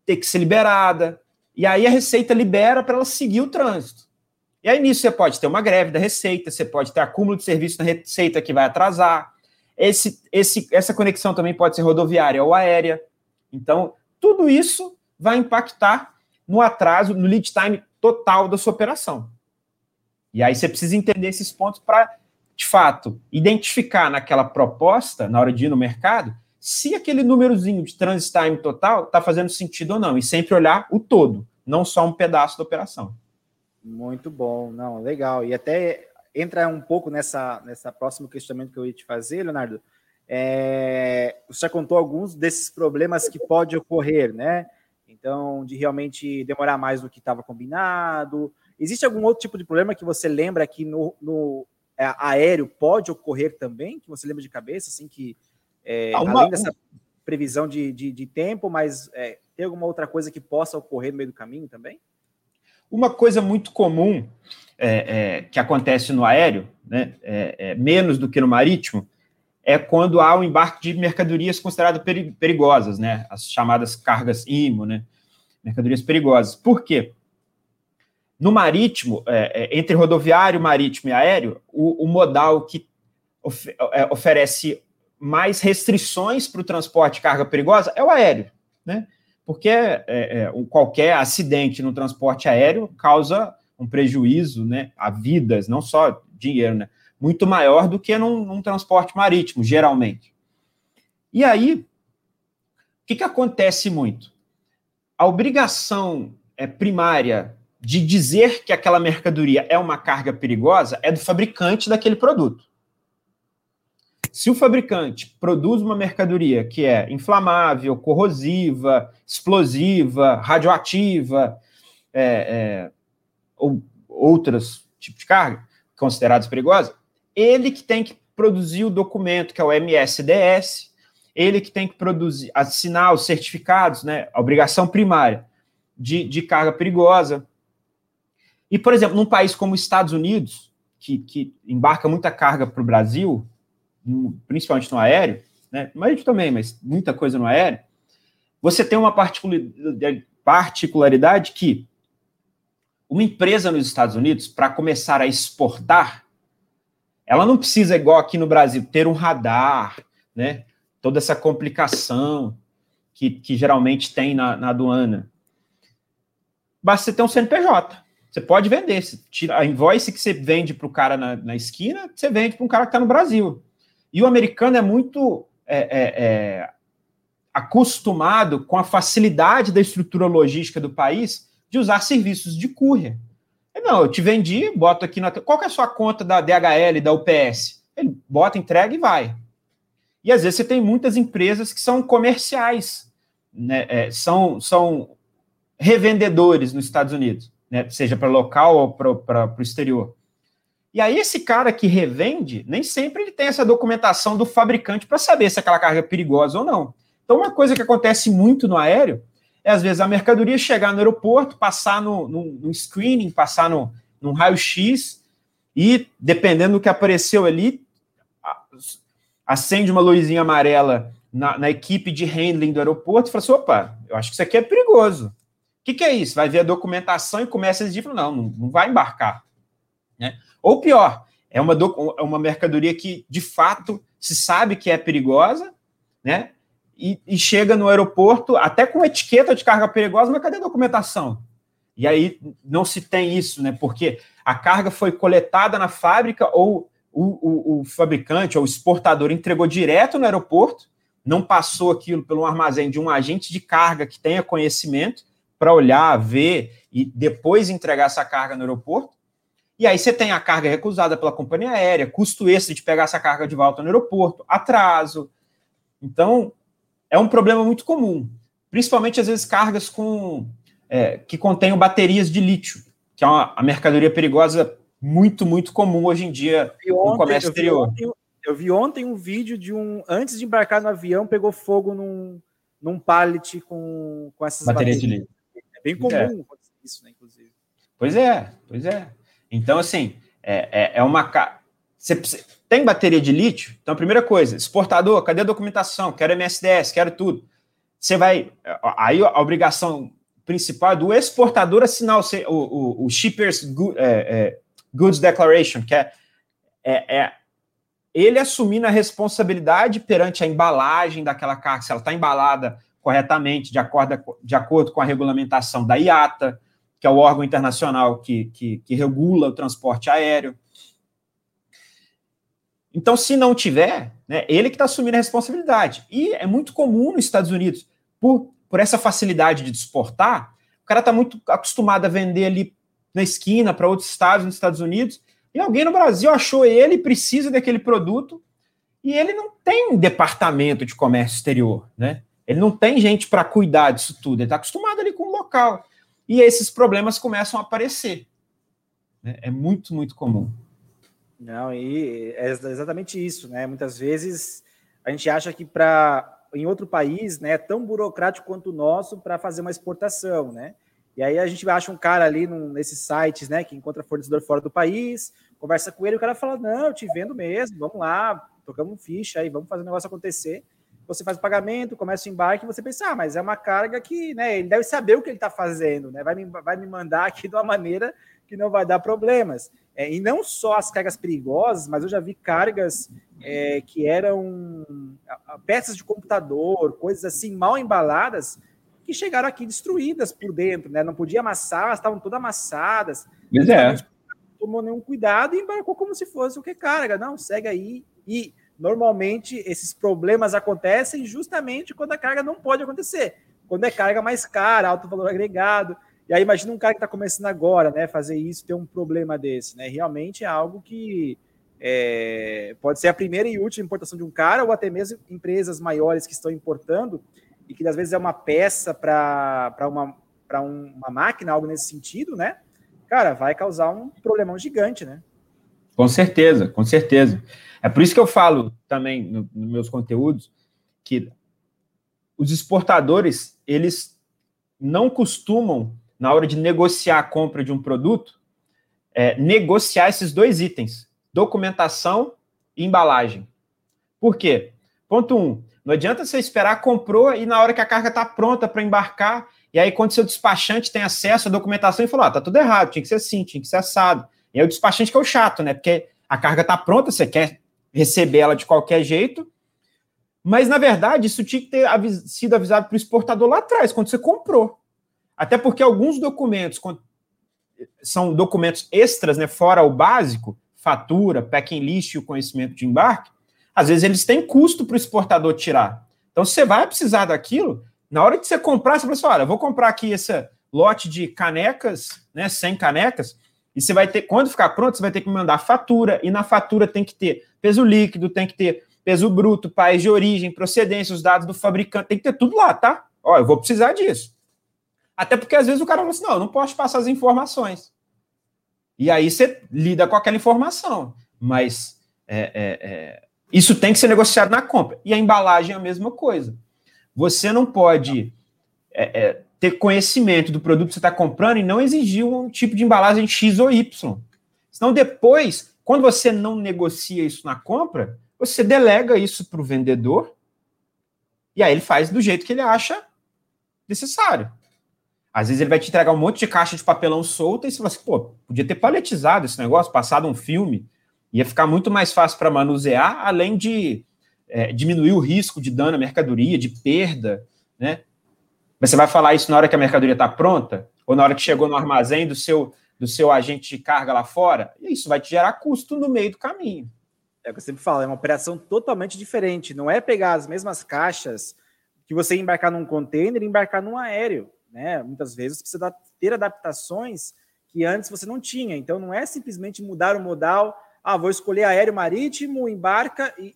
Ter que ser liberada. E aí a Receita libera para ela seguir o trânsito. E aí nisso você pode ter uma greve da Receita, você pode ter acúmulo de serviço na Receita que vai atrasar. Esse, esse, essa conexão também pode ser rodoviária ou aérea. Então, tudo isso vai impactar no atraso, no lead time total da sua operação. E aí você precisa entender esses pontos para, de fato, identificar naquela proposta, na hora de ir no mercado, se aquele númerozinho de transit time total está fazendo sentido ou não. E sempre olhar o todo, não só um pedaço da operação. Muito bom, não, legal. E até entra um pouco nessa, nessa próximo questionamento que eu ia te fazer, Leonardo. É, você contou alguns desses problemas que pode ocorrer, né? Então, de realmente demorar mais do que estava combinado. Existe algum outro tipo de problema que você lembra que no, no é, aéreo pode ocorrer também? Que você lembra de cabeça, assim, que é, ah, uma, além dessa previsão de, de, de tempo, mas é, tem alguma outra coisa que possa ocorrer no meio do caminho também? Uma coisa muito comum é, é, que acontece no aéreo, né, é, é, menos do que no marítimo, é quando há o um embarque de mercadorias consideradas perigosas, né, as chamadas cargas IMO, né, mercadorias perigosas. Por quê? No marítimo, é, é, entre rodoviário, marítimo e aéreo, o, o modal que of, oferece mais restrições para o transporte de carga perigosa é o aéreo, né? Porque é, é, qualquer acidente no transporte aéreo causa um prejuízo né, a vidas, não só dinheiro, né, muito maior do que num, num transporte marítimo, geralmente. E aí, o que, que acontece muito? A obrigação é, primária de dizer que aquela mercadoria é uma carga perigosa é do fabricante daquele produto. Se o fabricante produz uma mercadoria que é inflamável, corrosiva, explosiva, radioativa, é, é, ou outros tipos de carga consideradas perigosas, ele que tem que produzir o documento, que é o MSDS, ele que tem que produzir, assinar os certificados, né, a obrigação primária de, de carga perigosa, e, por exemplo, num país como os Estados Unidos, que, que embarca muita carga para o Brasil, principalmente no aéreo, né? marítimo também, mas muita coisa no aéreo, você tem uma particularidade que uma empresa nos Estados Unidos, para começar a exportar, ela não precisa, igual aqui no Brasil, ter um radar, né? toda essa complicação que, que geralmente tem na, na aduana. Basta você ter um CNPJ. Você pode vender. Você tira a invoice que você vende para o cara na, na, esquina, você vende para um cara que está no Brasil. E o americano é muito é, é, é, acostumado com a facilidade da estrutura logística do país de usar serviços de courier. Não, eu te vendi, boto aqui na. Qual é a sua conta da DHL, da UPS? Ele bota, entrega e vai. E às vezes você tem muitas empresas que são comerciais, né? É, são, são revendedores nos Estados Unidos né, seja para local ou para o exterior. E aí esse cara que revende, nem sempre ele tem essa documentação do fabricante para saber se aquela carga é perigosa ou não. Então uma coisa que acontece muito no aéreo é às vezes a mercadoria chegar no aeroporto, passar no, no, no screening, passar no, num raio-x e dependendo do que apareceu ali, acende uma luzinha amarela na, na, equipe de handling do aeroporto e fala assim, opa, eu acho que isso aqui é perigoso que, que é isso? Vai ver a documentação e começa a dizer, não, não, não vai embarcar. Né? Ou pior, é uma, do, é uma mercadoria que, de fato, se sabe que é perigosa, né? E, e, chega no aeroporto até com etiqueta de carga perigosa, mas cadê a documentação? E aí não se tem isso, né? Porque a carga foi coletada na fábrica ou o, o, o fabricante ou o exportador entregou direto no aeroporto, não passou aquilo pelo armazém de um agente de carga que tenha conhecimento, para olhar, ver e depois entregar essa carga no aeroporto. E aí você tem a carga recusada pela companhia aérea, custo extra de pegar essa carga de volta no aeroporto, atraso. Então, é um problema muito comum. Principalmente, às vezes, cargas com é, que contenham baterias de lítio, que é uma, mercadoria perigosa muito, muito comum hoje em dia ontem, no comércio exterior. Ontem, eu vi ontem um vídeo de um, antes de embarcar no avião, pegou fogo num, num pallet com, com essas baterias, baterias. de lítio. É bem comum é. isso, né, inclusive. Pois é, pois é. Então, assim, é, é, é uma. Você tem bateria de lítio? Então, a primeira coisa, exportador, cadê a documentação? Quero MSDS, quero tudo. Você vai. Aí a obrigação principal é do exportador assinar o, o, o Shippers é, é, Goods Declaration, que é, é, é ele assumindo a responsabilidade perante a embalagem daquela carga, se ela está embalada corretamente, de acordo, de acordo com a regulamentação da IATA, que é o órgão internacional que, que, que regula o transporte aéreo. Então, se não tiver, né, ele que está assumindo a responsabilidade. E é muito comum nos Estados Unidos, por, por essa facilidade de exportar, o cara está muito acostumado a vender ali na esquina para outros estados nos Estados Unidos, e alguém no Brasil achou ele, precisa daquele produto, e ele não tem um departamento de comércio exterior, né? Ele não tem gente para cuidar disso tudo, ele está acostumado ali com o local. E esses problemas começam a aparecer. Né? É muito, muito comum. Não, e é exatamente isso, né? Muitas vezes a gente acha que para em outro país, né, é tão burocrático quanto o nosso para fazer uma exportação, né? E aí a gente acha um cara ali num, nesses sites, né, que encontra fornecedor fora do país, conversa com ele, o cara fala: Não, eu te vendo mesmo, vamos lá, tocamos ficha aí, vamos fazer o negócio acontecer. Você faz o pagamento, começa o embarque, você pensa, ah, mas é uma carga que, né, ele deve saber o que ele está fazendo, né? Vai me, vai me mandar aqui de uma maneira que não vai dar problemas. É, e não só as cargas perigosas, mas eu já vi cargas é, que eram peças de computador, coisas assim mal embaladas, que chegaram aqui destruídas por dentro, né? Não podia amassar, estavam todas amassadas. Mas é. Não tomou nenhum cuidado e embarcou como se fosse o que carga. Não, segue aí. E normalmente esses problemas acontecem justamente quando a carga não pode acontecer. Quando é carga mais cara, alto valor agregado. E aí imagina um cara que está começando agora, né? Fazer isso, ter um problema desse, né? Realmente é algo que é, pode ser a primeira e última importação de um cara, ou até mesmo empresas maiores que estão importando e que às vezes é uma peça para uma, uma máquina, algo nesse sentido, né? Cara, vai causar um problemão gigante, né? Com certeza, com certeza. É por isso que eu falo também nos no meus conteúdos que os exportadores, eles não costumam, na hora de negociar a compra de um produto, é, negociar esses dois itens, documentação e embalagem. Por quê? Ponto um, não adianta você esperar, comprou e na hora que a carga está pronta para embarcar, e aí quando seu despachante tem acesso à documentação e falou, ah, tá tudo errado, tinha que ser assim, tinha que ser assado. E aí o despachante que é o chato, né? Porque a carga está pronta, você quer receber ela de qualquer jeito, mas na verdade isso tinha que ter avis sido avisado para o exportador lá atrás, quando você comprou. Até porque alguns documentos são documentos extras, né, fora o básico, fatura, packing list e o conhecimento de embarque, às vezes eles têm custo para o exportador tirar. Então, você vai precisar daquilo, na hora que você comprar, você fala assim: olha, vou comprar aqui esse lote de canecas, né? 100 canecas, e você vai ter, quando ficar pronto, você vai ter que mandar fatura, e na fatura tem que ter peso líquido, tem que ter peso bruto, país de origem, procedência, os dados do fabricante, tem que ter tudo lá, tá? Ó, eu vou precisar disso. Até porque às vezes o cara fala assim: não, eu não posso passar as informações. E aí você lida com aquela informação. Mas é, é, é, isso tem que ser negociado na compra. E a embalagem é a mesma coisa. Você não pode é, é, ter conhecimento do produto que você está comprando e não exigir um tipo de embalagem X ou Y. Senão, depois, quando você não negocia isso na compra, você delega isso para o vendedor e aí ele faz do jeito que ele acha necessário. Às vezes ele vai te entregar um monte de caixa de papelão solta e você fala assim, pô, podia ter paletizado esse negócio, passado um filme, ia ficar muito mais fácil para manusear, além de é, diminuir o risco de dano à mercadoria, de perda, né? Mas você vai falar isso na hora que a mercadoria está pronta? Ou na hora que chegou no armazém do seu, do seu agente de carga lá fora? E isso vai te gerar custo no meio do caminho. É o que eu sempre falo, é uma operação totalmente diferente. Não é pegar as mesmas caixas que você embarcar num container e embarcar num aéreo. Né? Muitas vezes precisa ter adaptações que antes você não tinha. Então não é simplesmente mudar o modal, ah, vou escolher aéreo marítimo, embarca e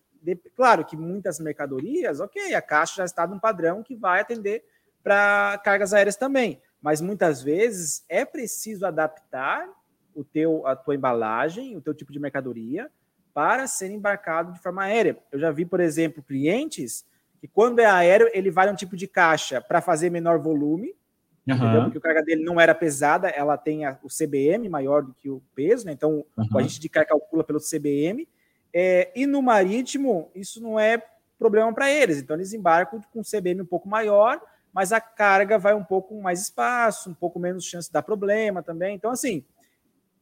claro que muitas mercadorias, ok, a caixa já está num padrão que vai atender para cargas aéreas também, mas muitas vezes é preciso adaptar o teu a tua embalagem, o teu tipo de mercadoria para ser embarcado de forma aérea. Eu já vi, por exemplo, clientes que quando é aéreo, ele vai um tipo de caixa para fazer menor volume, uhum. porque o carga dele não era pesada, ela tem a, o CBM maior do que o peso, né? então uhum. a gente de carga calcula pelo CBM, é, e no marítimo, isso não é problema para eles, então eles embarcam com um CBM um pouco maior, mas a carga vai um pouco mais espaço, um pouco menos chance de dar problema também, então assim,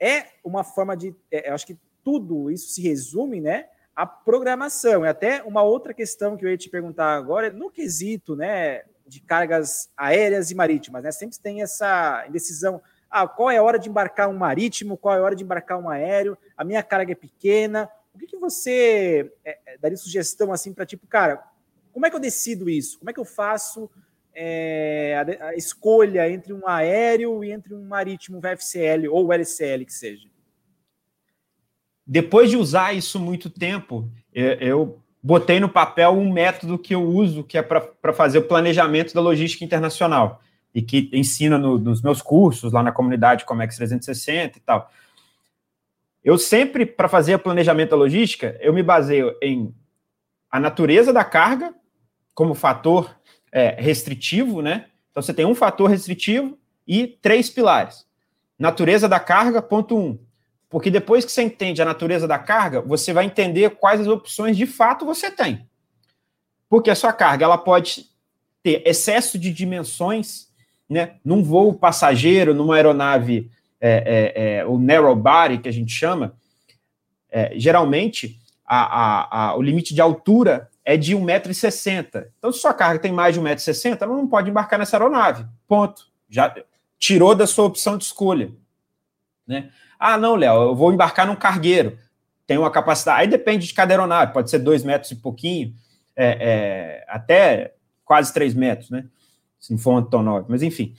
é uma forma de, é, eu acho que tudo isso se resume, né, a programação. E até uma outra questão que eu ia te perguntar agora, no quesito, né, de cargas aéreas e marítimas, né? Sempre tem essa indecisão. Ah, qual é a hora de embarcar um marítimo? Qual é a hora de embarcar um aéreo? A minha carga é pequena. O que, que você é, é daria sugestão assim para tipo, cara, como é que eu decido isso? Como é que eu faço é, a, a, escolha entre um aéreo e entre um marítimo VFCL ou LCL que seja? depois de usar isso muito tempo, eu botei no papel um método que eu uso, que é para fazer o planejamento da logística internacional, e que ensina no, nos meus cursos lá na comunidade Comex 360 e tal. Eu sempre, para fazer o planejamento da logística, eu me baseio em a natureza da carga como fator é, restritivo, né? Então você tem um fator restritivo e três pilares. Natureza da carga, ponto um. Porque depois que você entende a natureza da carga, você vai entender quais as opções de fato você tem. Porque a sua carga ela pode ter excesso de dimensões, né? Num voo passageiro, numa aeronave, é, é, é, o narrow body, que a gente chama, é, geralmente a, a, a, o limite de altura é de 1,60m. Então, se sua carga tem mais de 1,60m, ela não pode embarcar nessa aeronave. Ponto. Já tirou da sua opção de escolha. Né? Ah, não, Léo, eu vou embarcar num cargueiro. Tem uma capacidade. Aí depende de cada aeronave, pode ser dois metros e pouquinho, é, é, até quase três metros, né? Se não for um Antonov. Mas enfim,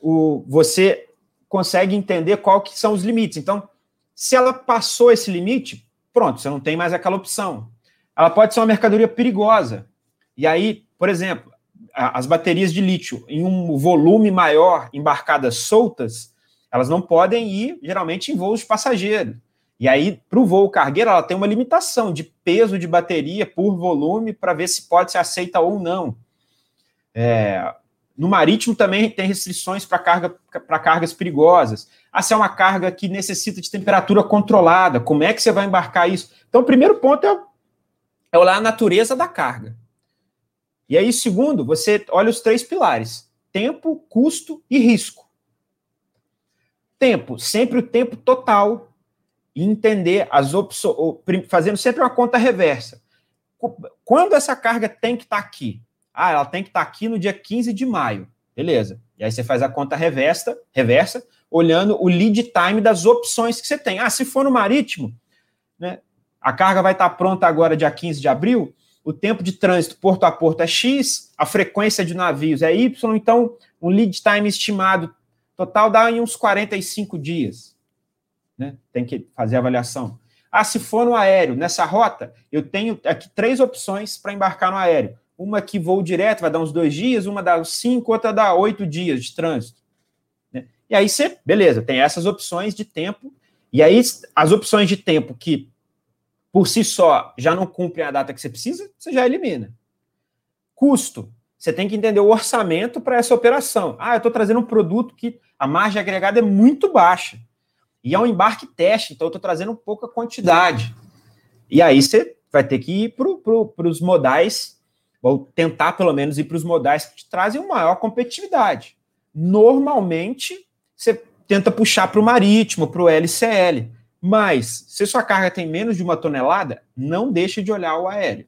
o, você consegue entender qual que são os limites. Então, se ela passou esse limite, pronto, você não tem mais aquela opção. Ela pode ser uma mercadoria perigosa. E aí, por exemplo, as baterias de lítio em um volume maior, embarcadas soltas, elas não podem ir, geralmente, em voos de passageiro. E aí, para o voo cargueiro, ela tem uma limitação de peso de bateria por volume para ver se pode ser aceita ou não. É, no marítimo também tem restrições para carga, cargas perigosas. Ah, se é uma carga que necessita de temperatura controlada, como é que você vai embarcar isso? Então, o primeiro ponto é, é olhar a natureza da carga. E aí, segundo, você olha os três pilares: tempo, custo e risco. Tempo, sempre o tempo total e entender as opções, fazendo sempre uma conta reversa. Quando essa carga tem que estar tá aqui? Ah, ela tem que estar tá aqui no dia 15 de maio. Beleza. E aí você faz a conta reversa, reversa olhando o lead time das opções que você tem. Ah, se for no marítimo, né, a carga vai estar pronta agora dia 15 de abril, o tempo de trânsito porto a porto é X, a frequência de navios é Y, então um lead time estimado Total dá em uns 45 dias. Né? Tem que fazer a avaliação. Ah, se for no aéreo, nessa rota, eu tenho aqui três opções para embarcar no aéreo. Uma que voo direto vai dar uns dois dias, uma dá cinco, outra dá oito dias de trânsito. Né? E aí você, beleza, tem essas opções de tempo. E aí as opções de tempo que por si só já não cumprem a data que você precisa, você já elimina. Custo. Você tem que entender o orçamento para essa operação. Ah, eu estou trazendo um produto que a margem agregada é muito baixa. E é um embarque teste, então eu estou trazendo pouca quantidade. E aí você vai ter que ir para pro, os modais, ou tentar pelo menos ir para os modais que te trazem maior competitividade. Normalmente, você tenta puxar para o marítimo, para o LCL. Mas, se sua carga tem menos de uma tonelada, não deixe de olhar o aéreo.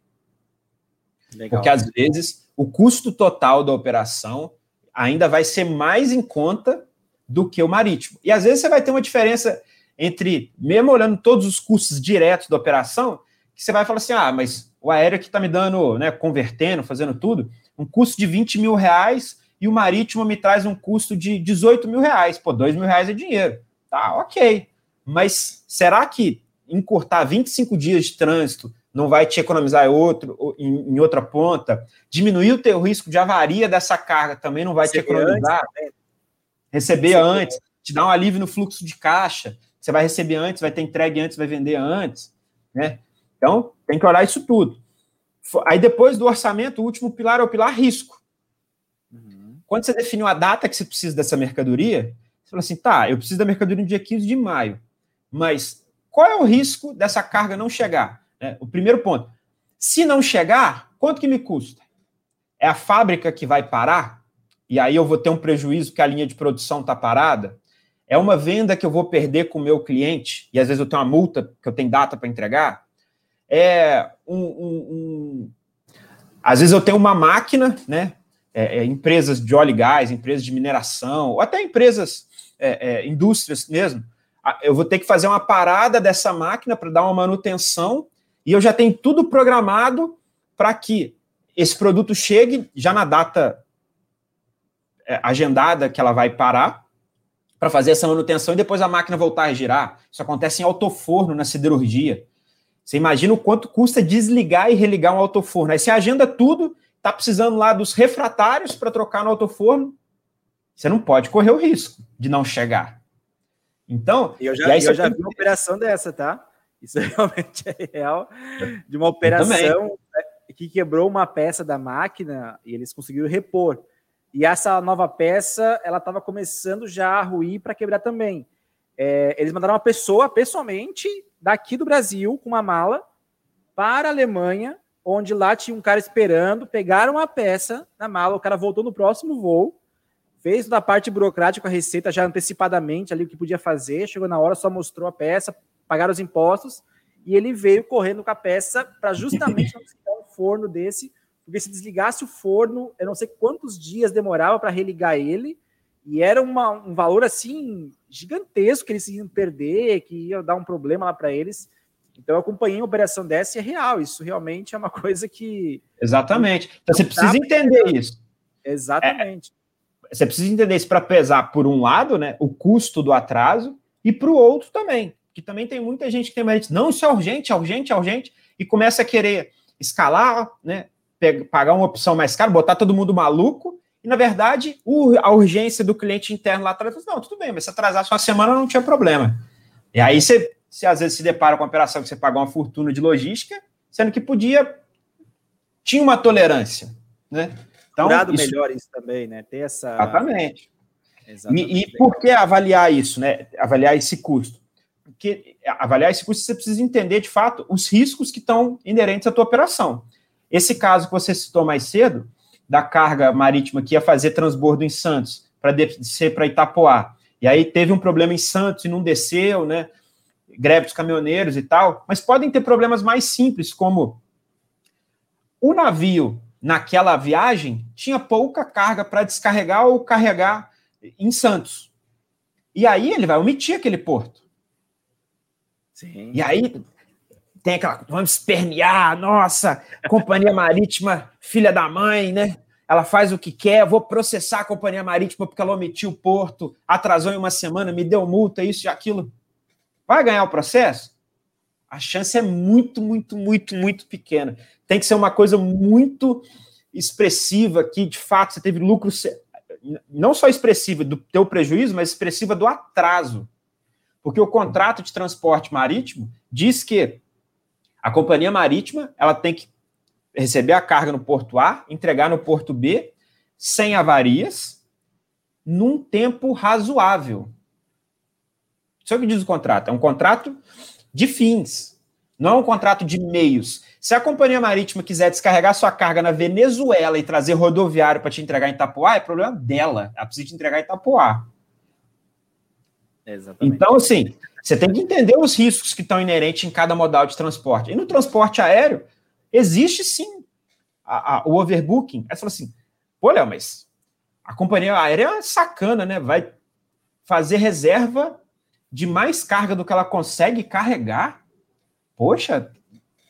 Legal. Porque às vezes o custo total da operação ainda vai ser mais em conta do que o marítimo. E às vezes você vai ter uma diferença entre, mesmo olhando todos os custos diretos da operação, que você vai falar assim: ah, mas o aéreo que está me dando, né, convertendo, fazendo tudo, um custo de 20 mil reais, e o marítimo me traz um custo de 18 mil reais. Pô, 2 mil reais é dinheiro. Tá, ok. Mas será que encurtar 25 dias de trânsito não vai te economizar outro, em, em outra ponta? Diminuir o teu risco de avaria dessa carga também não vai Receber te economizar? Antes, Receber, antes, te dar um alívio no fluxo de caixa. Você vai receber antes, vai ter entregue antes, vai vender antes. Né? Então, tem que olhar isso tudo. Aí depois do orçamento, o último pilar é o pilar risco. Uhum. Quando você definiu a data que você precisa dessa mercadoria, você fala assim, tá, eu preciso da mercadoria no dia 15 de maio, mas qual é o risco dessa carga não chegar? É, o primeiro ponto, se não chegar, quanto que me custa? É a fábrica que vai parar? E aí eu vou ter um prejuízo porque a linha de produção está parada? É uma venda que eu vou perder com o meu cliente, e às vezes eu tenho uma multa que eu tenho data para entregar? É um, um, um, Às vezes eu tenho uma máquina, né? É, é, empresas de óleo e gás, empresas de mineração, ou até empresas, é, é indústrias mesmo. Eu vou ter que fazer uma parada dessa máquina para dar uma manutenção, e eu já tenho tudo programado para que esse produto chegue já na data é, agendada que ela vai parar, para fazer essa manutenção e depois a máquina voltar a girar. Isso acontece em autoforno na siderurgia. Você imagina o quanto custa desligar e religar um autoforno. Aí você agenda tudo, está precisando lá dos refratários para trocar no autoforno. Você não pode correr o risco de não chegar. Então, eu já, eu já vi uma operação dessa, tá? Isso *laughs* realmente é real. De uma operação que quebrou uma peça da máquina e eles conseguiram repor. E essa nova peça, ela estava começando já a ruir para quebrar também. É, eles mandaram uma pessoa, pessoalmente, daqui do Brasil, com uma mala, para a Alemanha, onde lá tinha um cara esperando, pegaram a peça na mala, o cara voltou no próximo voo, fez toda a parte burocrática com a receita já antecipadamente ali o que podia fazer, chegou na hora, só mostrou a peça, pagaram os impostos, e ele veio correndo com a peça para justamente *laughs* não precisar um forno desse, porque se desligasse o forno, eu não sei quantos dias demorava para religar ele, e era uma, um valor assim gigantesco que eles iam perder, que ia dar um problema lá para eles. Então eu acompanhei uma operação dessa e é real. Isso realmente é uma *laughs* coisa que. Exatamente. Então você precisa entender isso. Exatamente. É, você precisa entender isso para pesar, por um lado, né, o custo do atraso, e para o outro também. Que também tem muita gente que tem mais. Não, isso é urgente, é urgente, é urgente, e começa a querer escalar, né, pagar uma opção mais cara, botar todo mundo maluco e, na verdade, a urgência do cliente interno lá atrás, não, tudo bem, mas se atrasasse uma semana não tinha problema. E aí você, você às vezes se depara com uma operação que você pagou uma fortuna de logística, sendo que podia, tinha uma tolerância, né? Então, Curado isso, melhor isso também, né? Ter essa... Exatamente. Exatamente. E, e por que avaliar isso, né? Avaliar esse custo? Porque avaliar esse custo você precisa entender, de fato, os riscos que estão inerentes à tua operação. Esse caso que você citou mais cedo, da carga marítima que ia fazer transbordo em Santos para descer para Itapoá. E aí teve um problema em Santos e não desceu, né? Greve dos caminhoneiros e tal. Mas podem ter problemas mais simples, como o navio naquela viagem tinha pouca carga para descarregar ou carregar em Santos. E aí ele vai omitir aquele porto. Sim. E aí tem aquela, vamos espernear, nossa, companhia marítima, filha da mãe, né? Ela faz o que quer, vou processar a companhia marítima porque ela omitiu o porto, atrasou em uma semana, me deu multa, isso e aquilo. Vai ganhar o processo? A chance é muito, muito, muito, muito pequena. Tem que ser uma coisa muito expressiva que, de fato, você teve lucro, não só expressiva do teu prejuízo, mas expressiva do atraso. Porque o contrato de transporte marítimo diz que a companhia marítima ela tem que receber a carga no porto A, entregar no porto B, sem avarias, num tempo razoável. Isso é o que diz o contrato. É um contrato de fins, não é um contrato de meios. Se a companhia marítima quiser descarregar sua carga na Venezuela e trazer rodoviário para te entregar em Itapuá, é problema dela. Ela precisa te entregar em Itapuá. Exatamente. Então, assim, você tem que entender os riscos que estão inerentes em cada modal de transporte. E no transporte aéreo, existe sim a, a, o overbooking. Aí você fala assim, pô, Léo, mas a companhia aérea é sacana, né? Vai fazer reserva de mais carga do que ela consegue carregar. Poxa,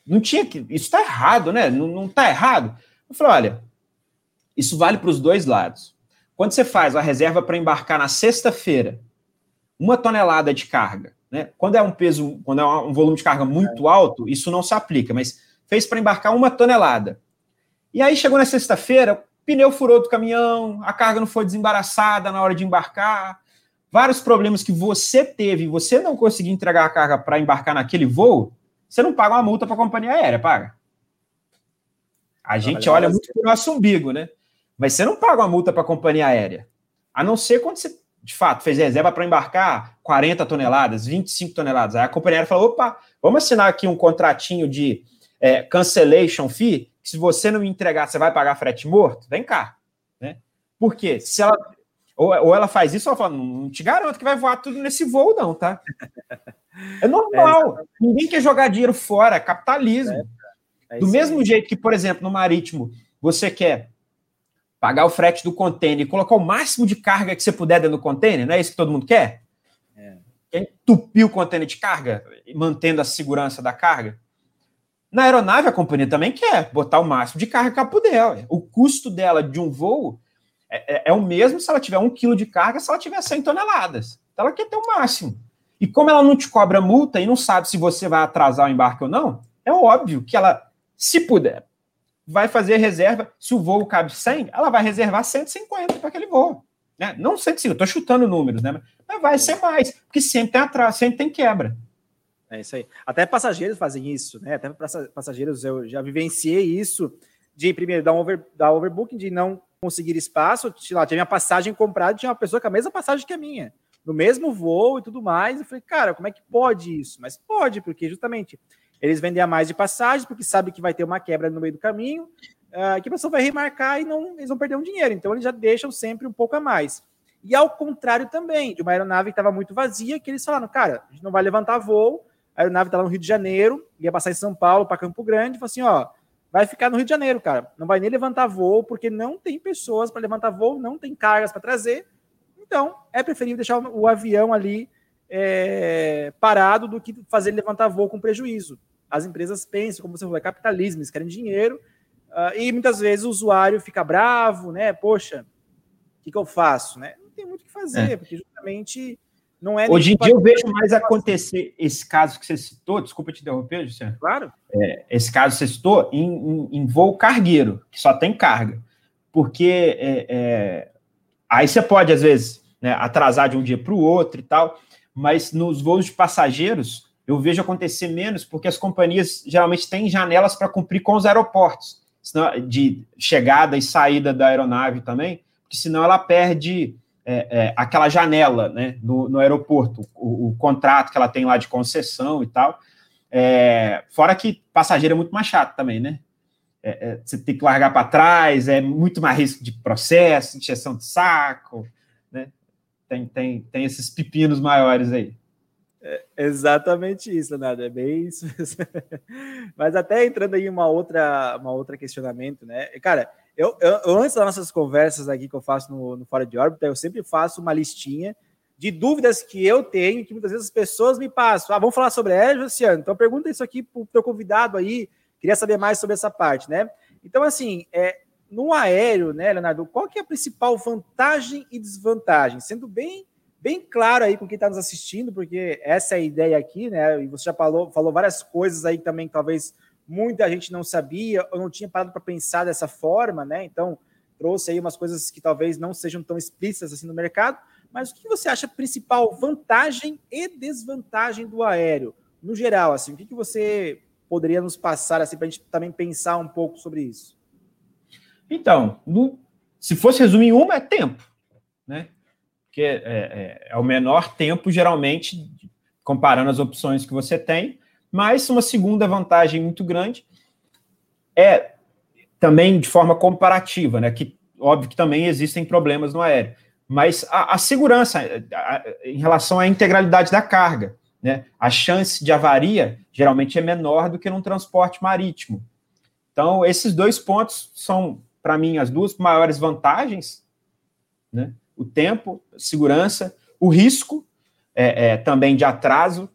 não tinha que. Isso está errado, né? Não está errado. Eu falei, olha, isso vale para os dois lados. quando você faz a reserva para embarcar na sexta-feira, uma tonelada de carga, né? Quando é um peso, quando é um volume de carga muito é. alto, isso não se aplica, mas fez para embarcar uma tonelada. E aí chegou na sexta-feira, pneu furou do caminhão, a carga não foi desembaraçada na hora de embarcar, vários problemas que você teve, você não conseguiu entregar a carga para embarcar naquele voo, você não paga uma multa para a companhia aérea, paga. A gente olha muito para o nosso umbigo, né? Mas você não paga uma multa para a companhia aérea. A não ser quando você, de fato, fez reserva para embarcar 40 toneladas, 25 toneladas. Aí a companhia aérea falou: opa, vamos assinar aqui um contratinho de é, cancellation fee, que se você não me entregar, você vai pagar frete morto? Vem cá. Né? Por quê? Se ela, ou, ou ela faz isso, ela fala: não te garanto que vai voar tudo nesse voo, não, tá? *laughs* É normal. É, Ninguém quer jogar dinheiro fora, é capitalismo. É. É Do mesmo jeito que, por exemplo, no marítimo, você quer pagar o frete do container e colocar o máximo de carga que você puder dentro do container, não é isso que todo mundo quer? É. Quer entupir o container de carga, mantendo a segurança da carga? Na aeronave, a companhia também quer botar o máximo de carga que ela puder. O custo dela de um voo é, é, é o mesmo se ela tiver um quilo de carga, se ela tiver 100 toneladas. Então, ela quer ter o máximo. E como ela não te cobra multa e não sabe se você vai atrasar o embarque ou não, é óbvio que ela se puder, vai fazer reserva. Se o voo cabe 100, ela vai reservar 150 para aquele voo. Né? Não 150, eu estou chutando números, né? mas vai ser mais, porque sempre tem atraso, sempre tem quebra. É isso aí. Até passageiros fazem isso, né? Até passageiros eu já vivenciei isso de primeiro dar um over, dar overbooking, de não conseguir espaço. Tinha, lá, tinha minha passagem comprada, tinha uma pessoa com a mesma passagem que a minha, no mesmo voo e tudo mais. Eu falei, cara, como é que pode isso? Mas pode, porque justamente eles vendem a mais de passagens, porque sabem que vai ter uma quebra no meio do caminho, uh, que a pessoa vai remarcar e não, eles vão perder um dinheiro. Então, eles já deixam sempre um pouco a mais. E ao contrário também, de uma aeronave que estava muito vazia, que eles falaram, cara, a gente não vai levantar voo, a aeronave está lá no Rio de Janeiro, ia passar em São Paulo para Campo Grande, falou assim, ó, vai ficar no Rio de Janeiro, cara. Não vai nem levantar voo, porque não tem pessoas para levantar voo, não tem cargas para trazer. Então, é preferível deixar o avião ali é, parado do que fazer ele levantar voo com prejuízo as empresas pensam, como você falou, é capitalismo, eles querem dinheiro, uh, e muitas vezes o usuário fica bravo, né? Poxa, o que, que eu faço? Né? Não tem muito o que fazer, é. porque justamente não é. Hoje em dia eu vejo mais acontecer esse caso que você citou, desculpa te interromper, Luciano. Claro. É, esse caso que você citou em, em, em, voo cargueiro, que só tem carga. Porque é, é aí você pode, às vezes, né, atrasar de um dia para o outro e tal, mas nos voos de passageiros eu vejo acontecer menos porque as companhias geralmente têm janelas para cumprir com os aeroportos, de chegada e saída da aeronave também, porque senão ela perde é, é, aquela janela né, no, no aeroporto, o, o, contrato que ela tem lá de concessão e tal. É, fora que passageiro é muito mais chato também, né? É, é, você tem que largar para trás, é muito mais risco de processo, injeção de saco, né? Tem, tem, tem esses pepinos maiores aí. É exatamente isso, Leonardo, é bem isso. *laughs* Mas até entrando aí uma outra, uma outra questionamento, né? Cara, eu, eu, antes das nossas conversas aqui que eu faço no, no Fora de Órbita, eu sempre faço uma listinha de dúvidas que eu tenho, que muitas vezes as pessoas me passam. Ah, vamos falar sobre a Luciano? Então pergunta isso aqui para o teu convidado aí, queria saber mais sobre essa parte, né? Então, assim, é, no aéreo, né, Leonardo, qual que é a principal vantagem e desvantagem? Sendo bem bem claro aí com quem está nos assistindo, porque essa é a ideia aqui, né? E você já falou, falou várias coisas aí também talvez muita gente não sabia ou não tinha parado para pensar dessa forma, né? Então, trouxe aí umas coisas que talvez não sejam tão explícitas assim no mercado. Mas o que você acha principal vantagem e desvantagem do aéreo, no geral? Assim, o que, você poderia nos passar assim, para a gente também pensar um pouco sobre isso? Então, no, se fosse resumir uma, é tempo. Né? porque é, é, é, o menor tempo, geralmente, comparando as opções que você tem. Mas uma segunda vantagem muito grande é também de forma comparativa, né? Que óbvio que também existem problemas no aéreo, mas a, a segurança a, a, em relação à integralidade da carga, né? A chance de avaria geralmente é menor do que num transporte marítimo. Então, esses dois pontos são, para mim, as duas maiores vantagens, né? o tempo, segurança, o risco é, é, também de atraso.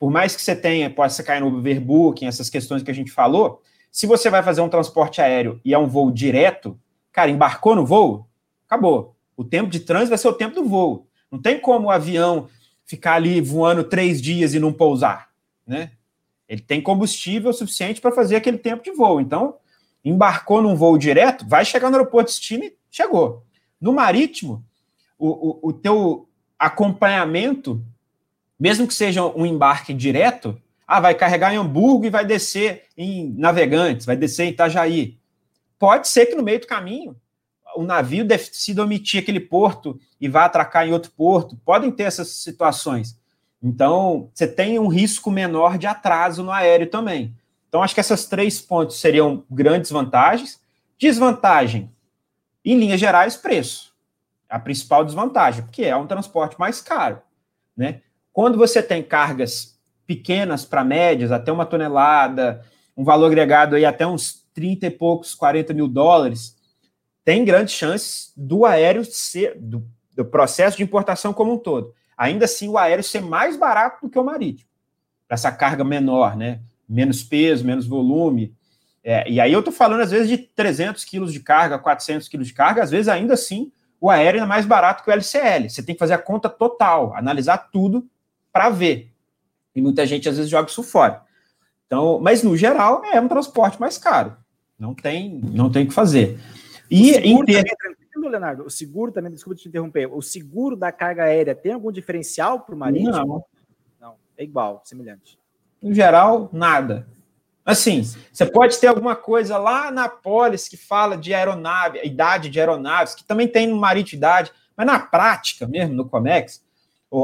Por mais que você tenha, possa cair no overbooking, essas questões que a gente falou, se você vai fazer um transporte aéreo e é um voo direto, cara, embarcou no voo, acabou. O tempo de trânsito vai ser o tempo do voo. Não tem como o avião ficar ali voando três dias e não pousar, né? Ele tem combustível suficiente para fazer aquele tempo de voo. Então, embarcou num voo direto, vai chegar no aeroporto de destino e chegou. No marítimo, o, o, o teu acompanhamento, mesmo que seja um embarque direto, ah, vai carregar em Hamburgo e vai descer em Navegantes, vai descer em Itajaí. Pode ser que no meio do caminho o navio decida omitir aquele porto e vá atracar em outro porto. Podem ter essas situações. Então, você tem um risco menor de atraso no aéreo também. Então, acho que essas três pontos seriam grandes vantagens. Desvantagem, em linhas gerais, preço. A principal desvantagem, porque é um transporte mais caro. Né? Quando você tem cargas pequenas para médias, até uma tonelada, um valor agregado aí até uns 30 e poucos, 40 mil dólares, tem grandes chances do aéreo ser, do, do processo de importação como um todo. Ainda assim, o aéreo ser mais barato do que o marítimo, essa carga menor, né? Menos peso, menos volume. É, e aí eu estou falando, às vezes, de 300 quilos de carga, 400 quilos de carga, às vezes, ainda assim, o aéreo é mais barato que o LCL. Você tem que fazer a conta total, analisar tudo para ver. E muita gente, às vezes, joga isso fora. Então, mas, no geral, é um transporte mais caro. Não tem, não tem o que fazer. E em ter... Leonardo? O seguro também, desculpa te interromper, o seguro da carga aérea tem algum diferencial para o marítimo? Não. Não, é igual, semelhante. Em geral, nada. Assim, você pode ter alguma coisa lá na pólice que fala de aeronave, idade de aeronaves, que também tem no marítimo idade, mas na prática mesmo, no Comex,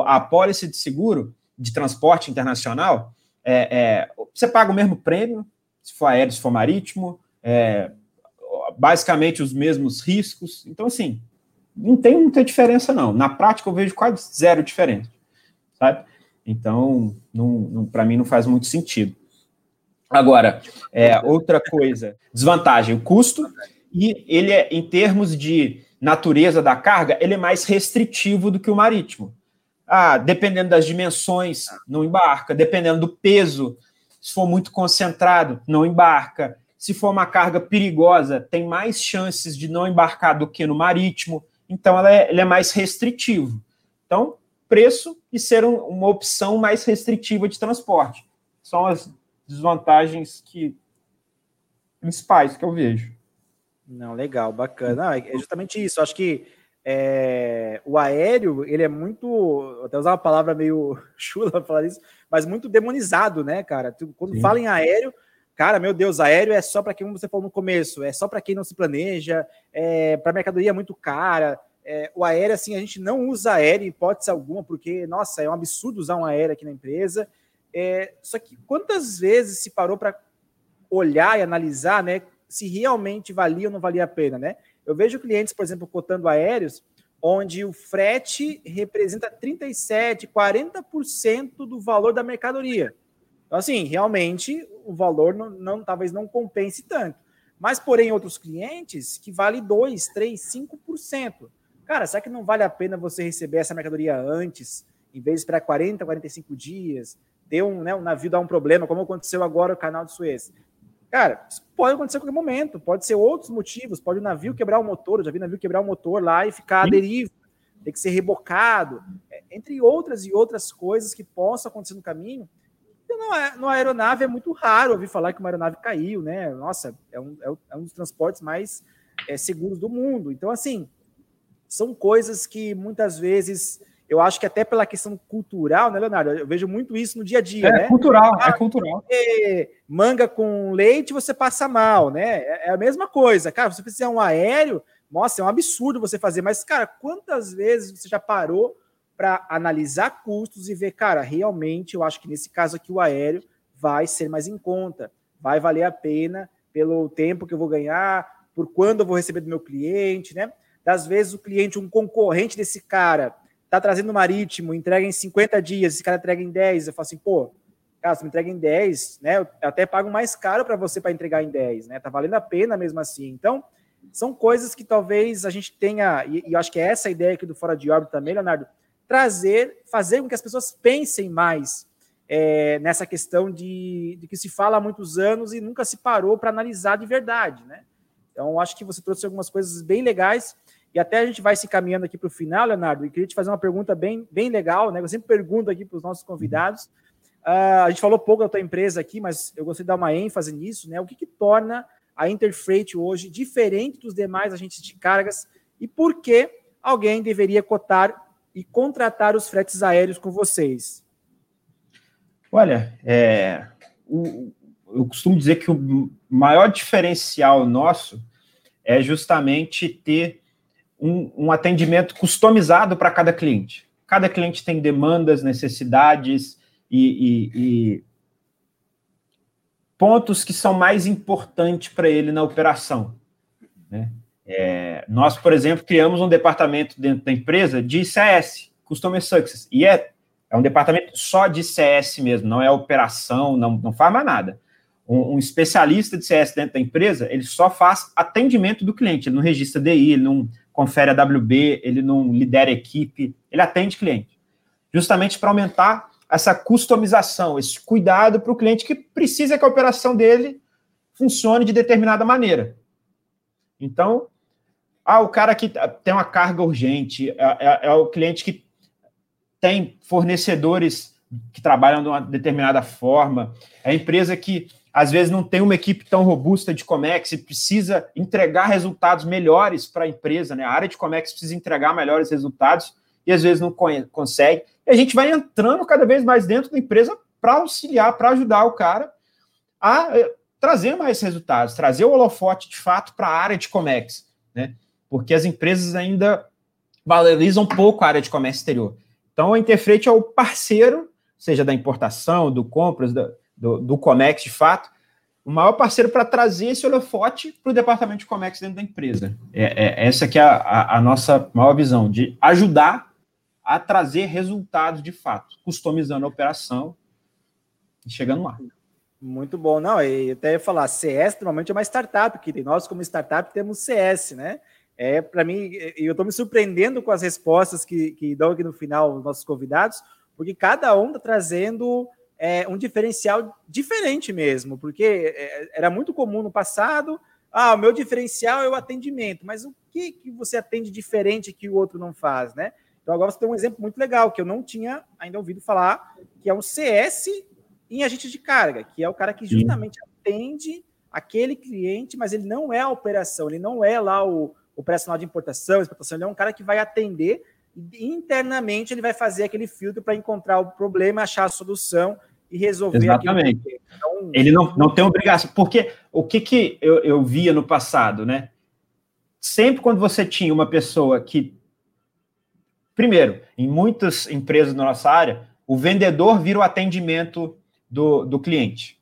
a pólice de seguro de transporte internacional, é, é, você paga o mesmo prêmio, se for aéreo, se for marítimo, é, basicamente os mesmos riscos. Então, assim, não tem muita diferença, não. Na prática, eu vejo quase zero diferença, sabe? Então, para mim, não faz muito sentido. Agora, é, outra coisa, desvantagem, o custo, e ele é, em termos de natureza da carga, ele é mais restritivo do que o marítimo. Ah, dependendo das dimensões, não embarca, dependendo do peso, se for muito concentrado, não embarca se for uma carga perigosa, tem mais chances de não embarcar do que no marítimo. Então, ela é, ele é mais restritivo. Então, preço e ser um, uma opção mais restritiva de transporte. São as desvantagens que principais que eu vejo. Não, legal, bacana. Não, é justamente isso. Acho que é, o aéreo, ele é muito, até usar uma palavra meio *laughs* chula para falar isso, mas muito demonizado, né, cara? Quando Sim. fala em aéreo, Cara, meu Deus, aéreo é só para quem, você falou no começo, é só para quem não se planeja, é, para mercadoria é muito cara. É, o aéreo, assim, a gente não usa aéreo em hipótese alguma, porque, nossa, é um absurdo usar um aéreo aqui na empresa. É, só que quantas vezes se parou para olhar e analisar, né, se realmente valia ou não valia a pena, né? Eu vejo clientes, por exemplo, cotando aéreos, onde o frete representa 37, 40% do valor da mercadoria. Então, assim, realmente o valor não, não, talvez não compense tanto. Mas, porém, outros clientes que vale 2, 3, 5%. Cara, será que não vale a pena você receber essa mercadoria antes, em vez de esperar 40, 45 dias, ter um, né, um navio dar um problema, como aconteceu agora no canal de Suez? Cara, isso pode acontecer a qualquer momento, pode ser outros motivos, pode o navio quebrar o motor, eu já vi navio quebrar o motor lá e ficar à deriva, tem que ser rebocado, é, entre outras e outras coisas que possam acontecer no caminho, no, no aeronave é muito raro ouvir falar que uma aeronave caiu, né? Nossa, é um, é, é um dos transportes mais é, seguros do mundo. Então, assim, são coisas que muitas vezes eu acho que até pela questão cultural, né, Leonardo? Eu vejo muito isso no dia a dia, é, né? Cultural, é ah, é cultural. Manga com leite, você passa mal, né? É, é a mesma coisa. Cara, se você fizer um aéreo, nossa, é um absurdo você fazer. Mas, cara, quantas vezes você já parou para analisar custos e ver, cara, realmente eu acho que nesse caso aqui o aéreo vai ser mais em conta, vai valer a pena pelo tempo que eu vou ganhar, por quando eu vou receber do meu cliente, né? Das vezes o cliente, um concorrente desse cara, tá trazendo marítimo, entrega em 50 dias, esse cara entrega em 10, eu falo assim, pô, cara, se me entrega em 10, né? Eu até pago mais caro para você para entregar em 10, né? Tá valendo a pena mesmo assim. Então, são coisas que talvez a gente tenha, e, e eu acho que é essa a ideia aqui do Fora de Órbita também, Leonardo, trazer, fazer com que as pessoas pensem mais é, nessa questão de, de, que se fala há muitos anos e nunca se parou para analisar de verdade, né? Então, acho que você trouxe algumas coisas bem legais. E até a gente vai se caminhando aqui para o final, Leonardo, e queria te fazer uma pergunta bem, bem legal, né? Eu sempre pergunto aqui para os nossos convidados. Uh, a gente falou pouco da tua empresa aqui, mas eu gostaria de dar uma ênfase nisso, né? O que, que torna a Interfreight hoje diferente dos demais agentes de cargas e por que alguém deveria cotar e contratar os fretes aéreos com vocês? Olha, é, o, eu costumo dizer que o maior diferencial nosso é justamente ter um, um atendimento customizado para cada cliente. Cada cliente tem demandas, necessidades e, e, e pontos que são mais importantes para ele na operação. Né? É, nós, por exemplo, criamos um departamento dentro da empresa de CS, Customer Success, e é, é um departamento só de CS mesmo, não é operação, não, não faz mais nada. Um, um, especialista de CS dentro da empresa, ele só faz atendimento do cliente, ele não registra DI, ele não confere a WB, ele não lidera equipe, ele atende cliente. Justamente para aumentar essa customização, esse cuidado para o cliente que precisa que a operação dele funcione de determinada maneira. Então, ah, o cara que tem uma carga urgente, é, é, é o cliente que tem fornecedores que trabalham de uma determinada forma, é a empresa que às vezes não tem uma equipe tão robusta de Comex e precisa entregar resultados melhores para a empresa, né? A área de Comex precisa entregar melhores resultados e às vezes não consegue. E a gente vai entrando cada vez mais dentro da empresa para auxiliar, para ajudar o cara a eh, trazer mais resultados, trazer o holofote de fato para a área de Comex, né? porque as empresas ainda valorizam pouco a área de comércio exterior. Então, a Interfreight é o parceiro, seja da importação, do compras, do, do, do Comex de fato, o maior parceiro para trazer esse holofote para o departamento de Comex dentro da empresa. É, é essa que é a, a, a, nossa maior visão, de ajudar a trazer resultados de fato, customizando a operação e chegando lá. Muito bom. Não, e até ia falar, CS normalmente é uma startup, que nós, como startup, temos CS, né? É, para mim, eu estou me surpreendendo com as respostas que, que dão aqui no final os nossos convidados, porque cada um está trazendo é, um diferencial diferente mesmo, porque é, era muito comum no passado, ah, o meu diferencial é o atendimento, mas o que, que você atende diferente que o outro não faz, né? Então agora você tem um exemplo muito legal que eu não tinha ainda ouvido falar, que é um CS em agente de carga, que é o cara que justamente atende aquele cliente, mas ele não é a operação, ele não é lá o, operacional de importação, exportação, ele é um cara que vai atender e internamente ele vai fazer aquele filtro para encontrar o problema, achar a solução e resolver Exatamente. Então, ele não, não tem obrigação, porque o que, que eu, eu via no passado, né? Sempre quando você tinha uma pessoa que. Primeiro, em muitas empresas da nossa área, o vendedor vira o atendimento do, do cliente.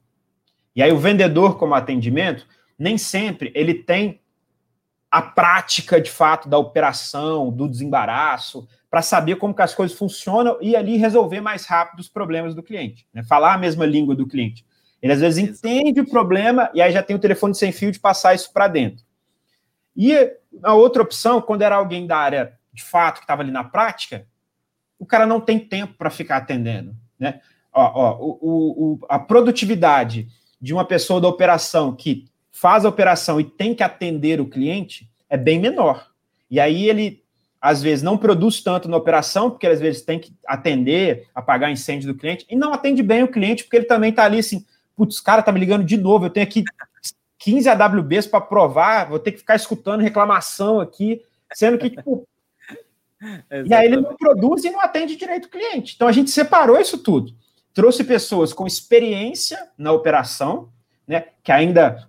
E aí, o vendedor, como atendimento, nem sempre ele tem a prática de fato da operação, do desembaraço, para saber como que as coisas funcionam e ali resolver mais rápido os problemas do cliente, né? falar a mesma língua do cliente. Ele às vezes entende o problema e aí já tem o telefone sem fio de passar isso para dentro. E a outra opção, quando era alguém da área de fato que estava ali na prática, o cara não tem tempo para ficar atendendo, né? Ó, ó, o, o, a produtividade de uma pessoa da operação que faz a operação e tem que atender o cliente é bem menor. E aí ele, às vezes, não produz tanto na operação, porque às vezes tem que atender, apagar incêndio do cliente, e não atende bem o cliente, porque ele também está ali assim, putz, cara tá me ligando de novo, eu tenho aqui 15 AWBs para provar, vou ter que ficar escutando reclamação aqui, sendo que, tipo. e aí ele não produz e não atende direito o cliente. Então a gente separou isso tudo. Trouxe pessoas com experiência na operação, né, que ainda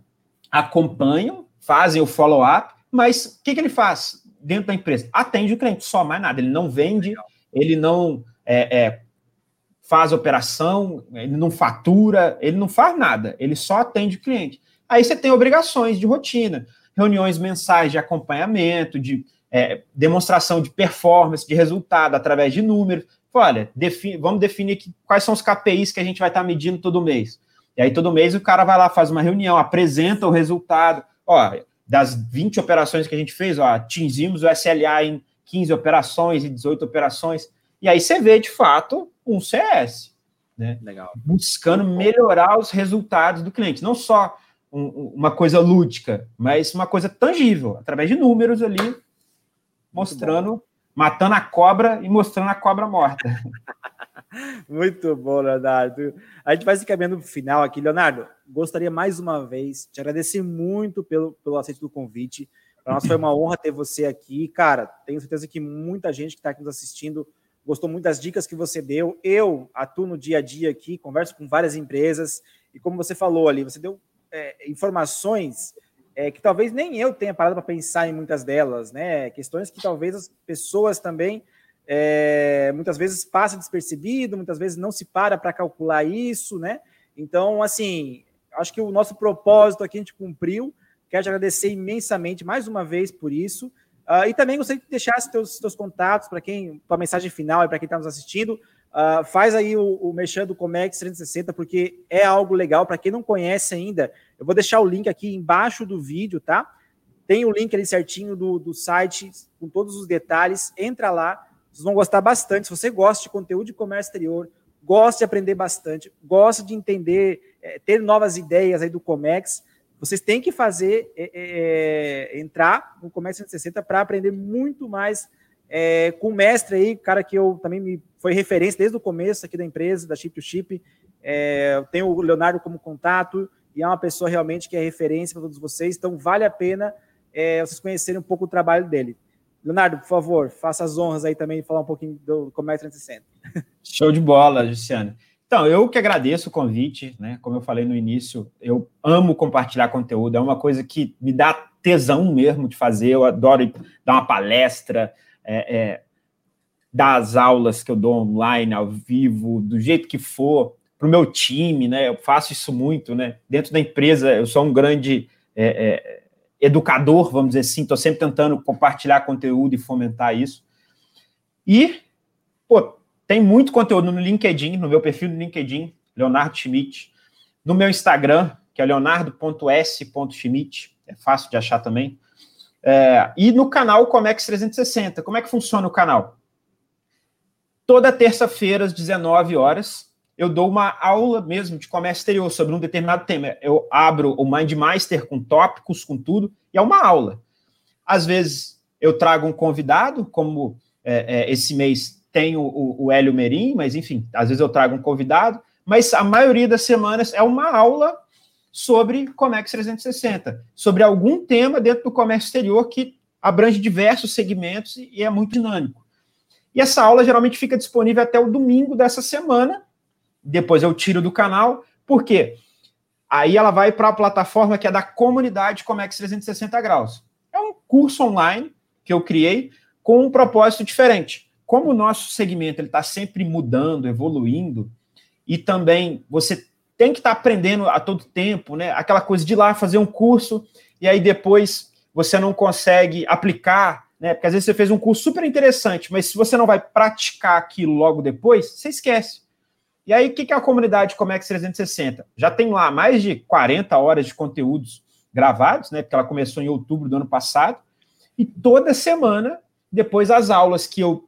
acompanham, fazem o follow-up, mas o que, que ele faz dentro da empresa? Atende o cliente, só mais nada. Ele não vende, ele não é, é, faz operação, ele não fatura, ele não faz nada, ele só atende o cliente. Aí você tem obrigações de rotina, reuniões mensais de acompanhamento, de é, demonstração de performance, de resultado através de números. Olha, define, vamos definir aqui quais são os KPIs que a gente vai estar medindo todo mês. E aí, todo mês, o cara vai lá, faz uma reunião, apresenta o resultado. Ó, das 20 operações que a gente fez, ó, atingimos o SLA em 15 operações e 18 operações. E aí você vê, de fato, um CS. Né? Legal. Buscando melhorar os resultados do cliente. Não só um, uma coisa lúdica, mas uma coisa tangível, através de números ali. mostrando, matando a cobra e mostrando a cobra morta. *laughs* Muito bom, Leonardo. A gente vai se caminhando para o final aqui. Leonardo, gostaria mais uma vez de agradecer muito pelo, pelo aceito do convite. Para nós foi uma *laughs* honra ter você aqui. Cara, tenho certeza que muita gente que está aqui nos assistindo gostou muito das dicas que você deu. Eu atuo no dia a dia aqui, converso com várias empresas, e como você falou ali, você deu é, informações é, que talvez nem eu tenha parado para pensar em muitas delas, né? Questões que talvez as pessoas também é, muitas vezes passa despercebido, muitas vezes não se para para calcular isso, né? Então, assim, acho que o nosso propósito aqui a gente cumpriu. Quero te agradecer imensamente mais uma vez por isso. Uh, e também gostaria de deixar os teus, teus contatos para quem, tua mensagem final e para quem está nos assistindo. Uh, faz aí o, o mexendo do Comex 360, porque é algo legal. Para quem não conhece ainda, eu vou deixar o link aqui embaixo do vídeo, tá? Tem o link ali certinho do, do site, com todos os detalhes. Entra lá, vocês vão gostar bastante. Se você gosta de conteúdo de comércio exterior, gosta de aprender bastante, gosta de entender, é, ter novas ideias aí do Comex, vocês têm que fazer é, é, é entrar no Comex 160 para aprender muito mais é, com o mestre aí, cara que eu também me foi referência desde o começo aqui da empresa, da Chip to Chip. É, eu tenho o Leonardo como contato e é uma pessoa realmente que é referência para todos vocês, então vale a pena vocês conhecerem um pouco o trabalho dele. Leonardo, por favor, faça as honras aí também e falar um pouquinho do Comex 360. *laughs* Show de bola, Luciano. Então, eu que agradeço o convite, né? Como eu falei no início, eu amo compartilhar conteúdo, é uma coisa que me dá tesão mesmo de fazer. Eu adoro dar uma palestra, é, é, dar as aulas que eu dou online, ao vivo, do jeito que for, para o meu time, né? Eu faço isso muito, né? Dentro da empresa, eu sou um grande é, é educador, vamos dizer assim, estou sempre tentando compartilhar conteúdo e fomentar isso. E, pô, tem muito conteúdo no LinkedIn, no meu perfil no LinkedIn, Leonardo Schmidt, no meu Instagram, que é leonardo.s.schmidt, é fácil de achar também, é, e no canal Comex 360. Como é que funciona o canal? Toda terça-feira, às 19 horas, eu dou uma aula mesmo de comércio exterior sobre um determinado tema. Eu abro o Mindmaster com tópicos, com tudo, e é uma aula. Às vezes eu trago um convidado, como é, é, esse mês tem o, o, o Hélio Merim, mas enfim, às vezes eu trago um convidado, mas a maioria das semanas é uma aula sobre Comex 360, sobre algum tema dentro do comércio exterior que abrange diversos segmentos e é muito dinâmico. E essa aula geralmente fica disponível até o domingo dessa semana, depois eu tiro do canal, por quê? Aí ela vai para a plataforma que é da comunidade Comex 360 graus. É um curso online que eu criei com um propósito diferente como o nosso segmento está sempre mudando, evoluindo, e também você tem que estar tá aprendendo a todo tempo, né? Aquela coisa de ir lá fazer um curso e aí depois você não consegue aplicar, né? Porque às vezes você fez um curso super interessante, mas se você não vai praticar aquilo logo depois, você esquece. E aí, o que é a comunidade Comex 360? Já tem lá mais de 40 horas de conteúdos gravados, né? Porque ela começou em outubro do ano passado. E toda semana, depois as aulas que eu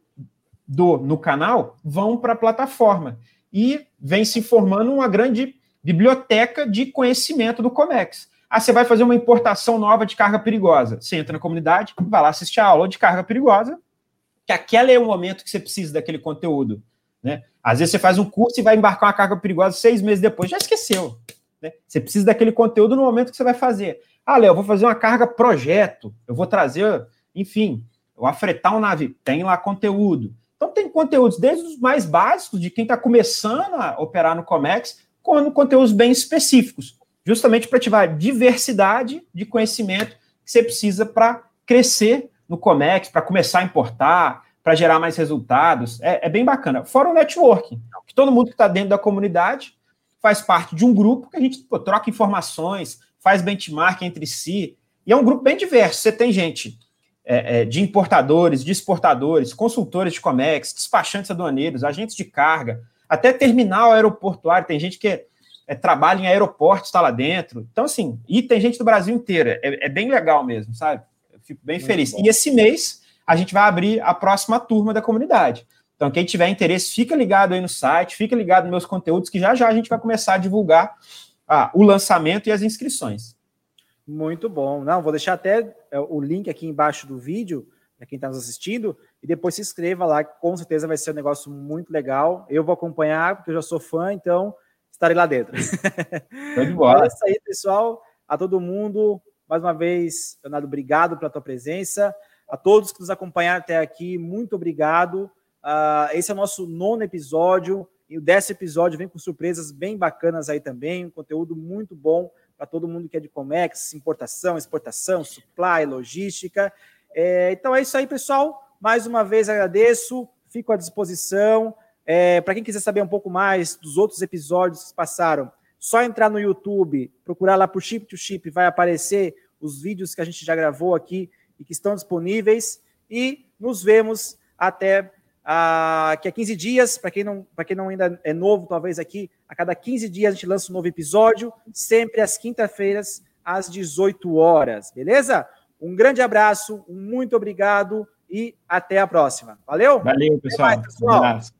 do no canal vão para a plataforma e vem se formando uma grande biblioteca de conhecimento do Comex. Ah, você vai fazer uma importação nova de carga perigosa. Você entra na comunidade, vai lá assistir a aula de carga perigosa, que aquele é o momento que você precisa daquele conteúdo. Né? Às vezes você faz um curso e vai embarcar uma carga perigosa seis meses depois, já esqueceu. Né? Você precisa daquele conteúdo no momento que você vai fazer. Ah, Léo, vou fazer uma carga projeto, eu vou trazer, enfim, eu vou afretar um navio. Tem lá conteúdo. Então, tem conteúdos desde os mais básicos, de quem está começando a operar no Comex, como conteúdos bem específicos, justamente para ativar diversidade de conhecimento que você precisa para crescer no Comex, para começar a importar, para gerar mais resultados. É, é, bem bacana. Fora o networking, que todo mundo que está dentro da comunidade faz parte de um grupo que a gente pô, troca informações, faz benchmark entre si. E é um grupo bem diverso. Você tem gente é, é, de importadores, de exportadores, consultores de Comex, despachantes aduaneiros, agentes de carga, até terminal aeroportuário. Tem gente que é, trabalha em aeroporto, está lá dentro. Então, assim, e tem gente do Brasil inteiro. É, é bem legal mesmo, sabe? Eu fico bem Muito feliz. Bom. E esse mês a gente vai abrir a próxima turma da comunidade. Então, quem tiver interesse, fica ligado aí no site, fica ligado nos meus conteúdos, que já já a gente vai começar a divulgar ah, o lançamento e as inscrições. Muito bom. Não, vou deixar até é, o link aqui embaixo do vídeo para quem está nos assistindo, e depois se inscreva lá, que com certeza vai ser um negócio muito legal. Eu vou acompanhar, porque eu já sou fã, então estarei lá dentro. *laughs* Foi de bola. É isso aí, pessoal. A todo mundo, mais uma vez, Leonardo, obrigado pela tua presença. A todos que nos acompanharam até aqui, muito obrigado. Uh, esse é o nosso nono episódio. E o décimo episódio vem com surpresas bem bacanas aí também, um conteúdo muito bom para todo mundo que é de Comex, importação, exportação, supply, logística. É, então é isso aí, pessoal. Mais uma vez agradeço, fico à disposição. É, para quem quiser saber um pouco mais dos outros episódios que passaram, só entrar no YouTube, procurar lá por Chip to Chip, vai aparecer os vídeos que a gente já gravou aqui e que estão disponíveis. E nos vemos até a, daqui a 15 dias. Para quem, não, quem não ainda é novo, talvez aqui, a cada 15 dias a gente lança um novo episódio, sempre às quinta-feiras, às 18 horas. Beleza? Um grande abraço, muito obrigado e até a próxima. Valeu? Valeu, pessoal. Mais, pessoal. Um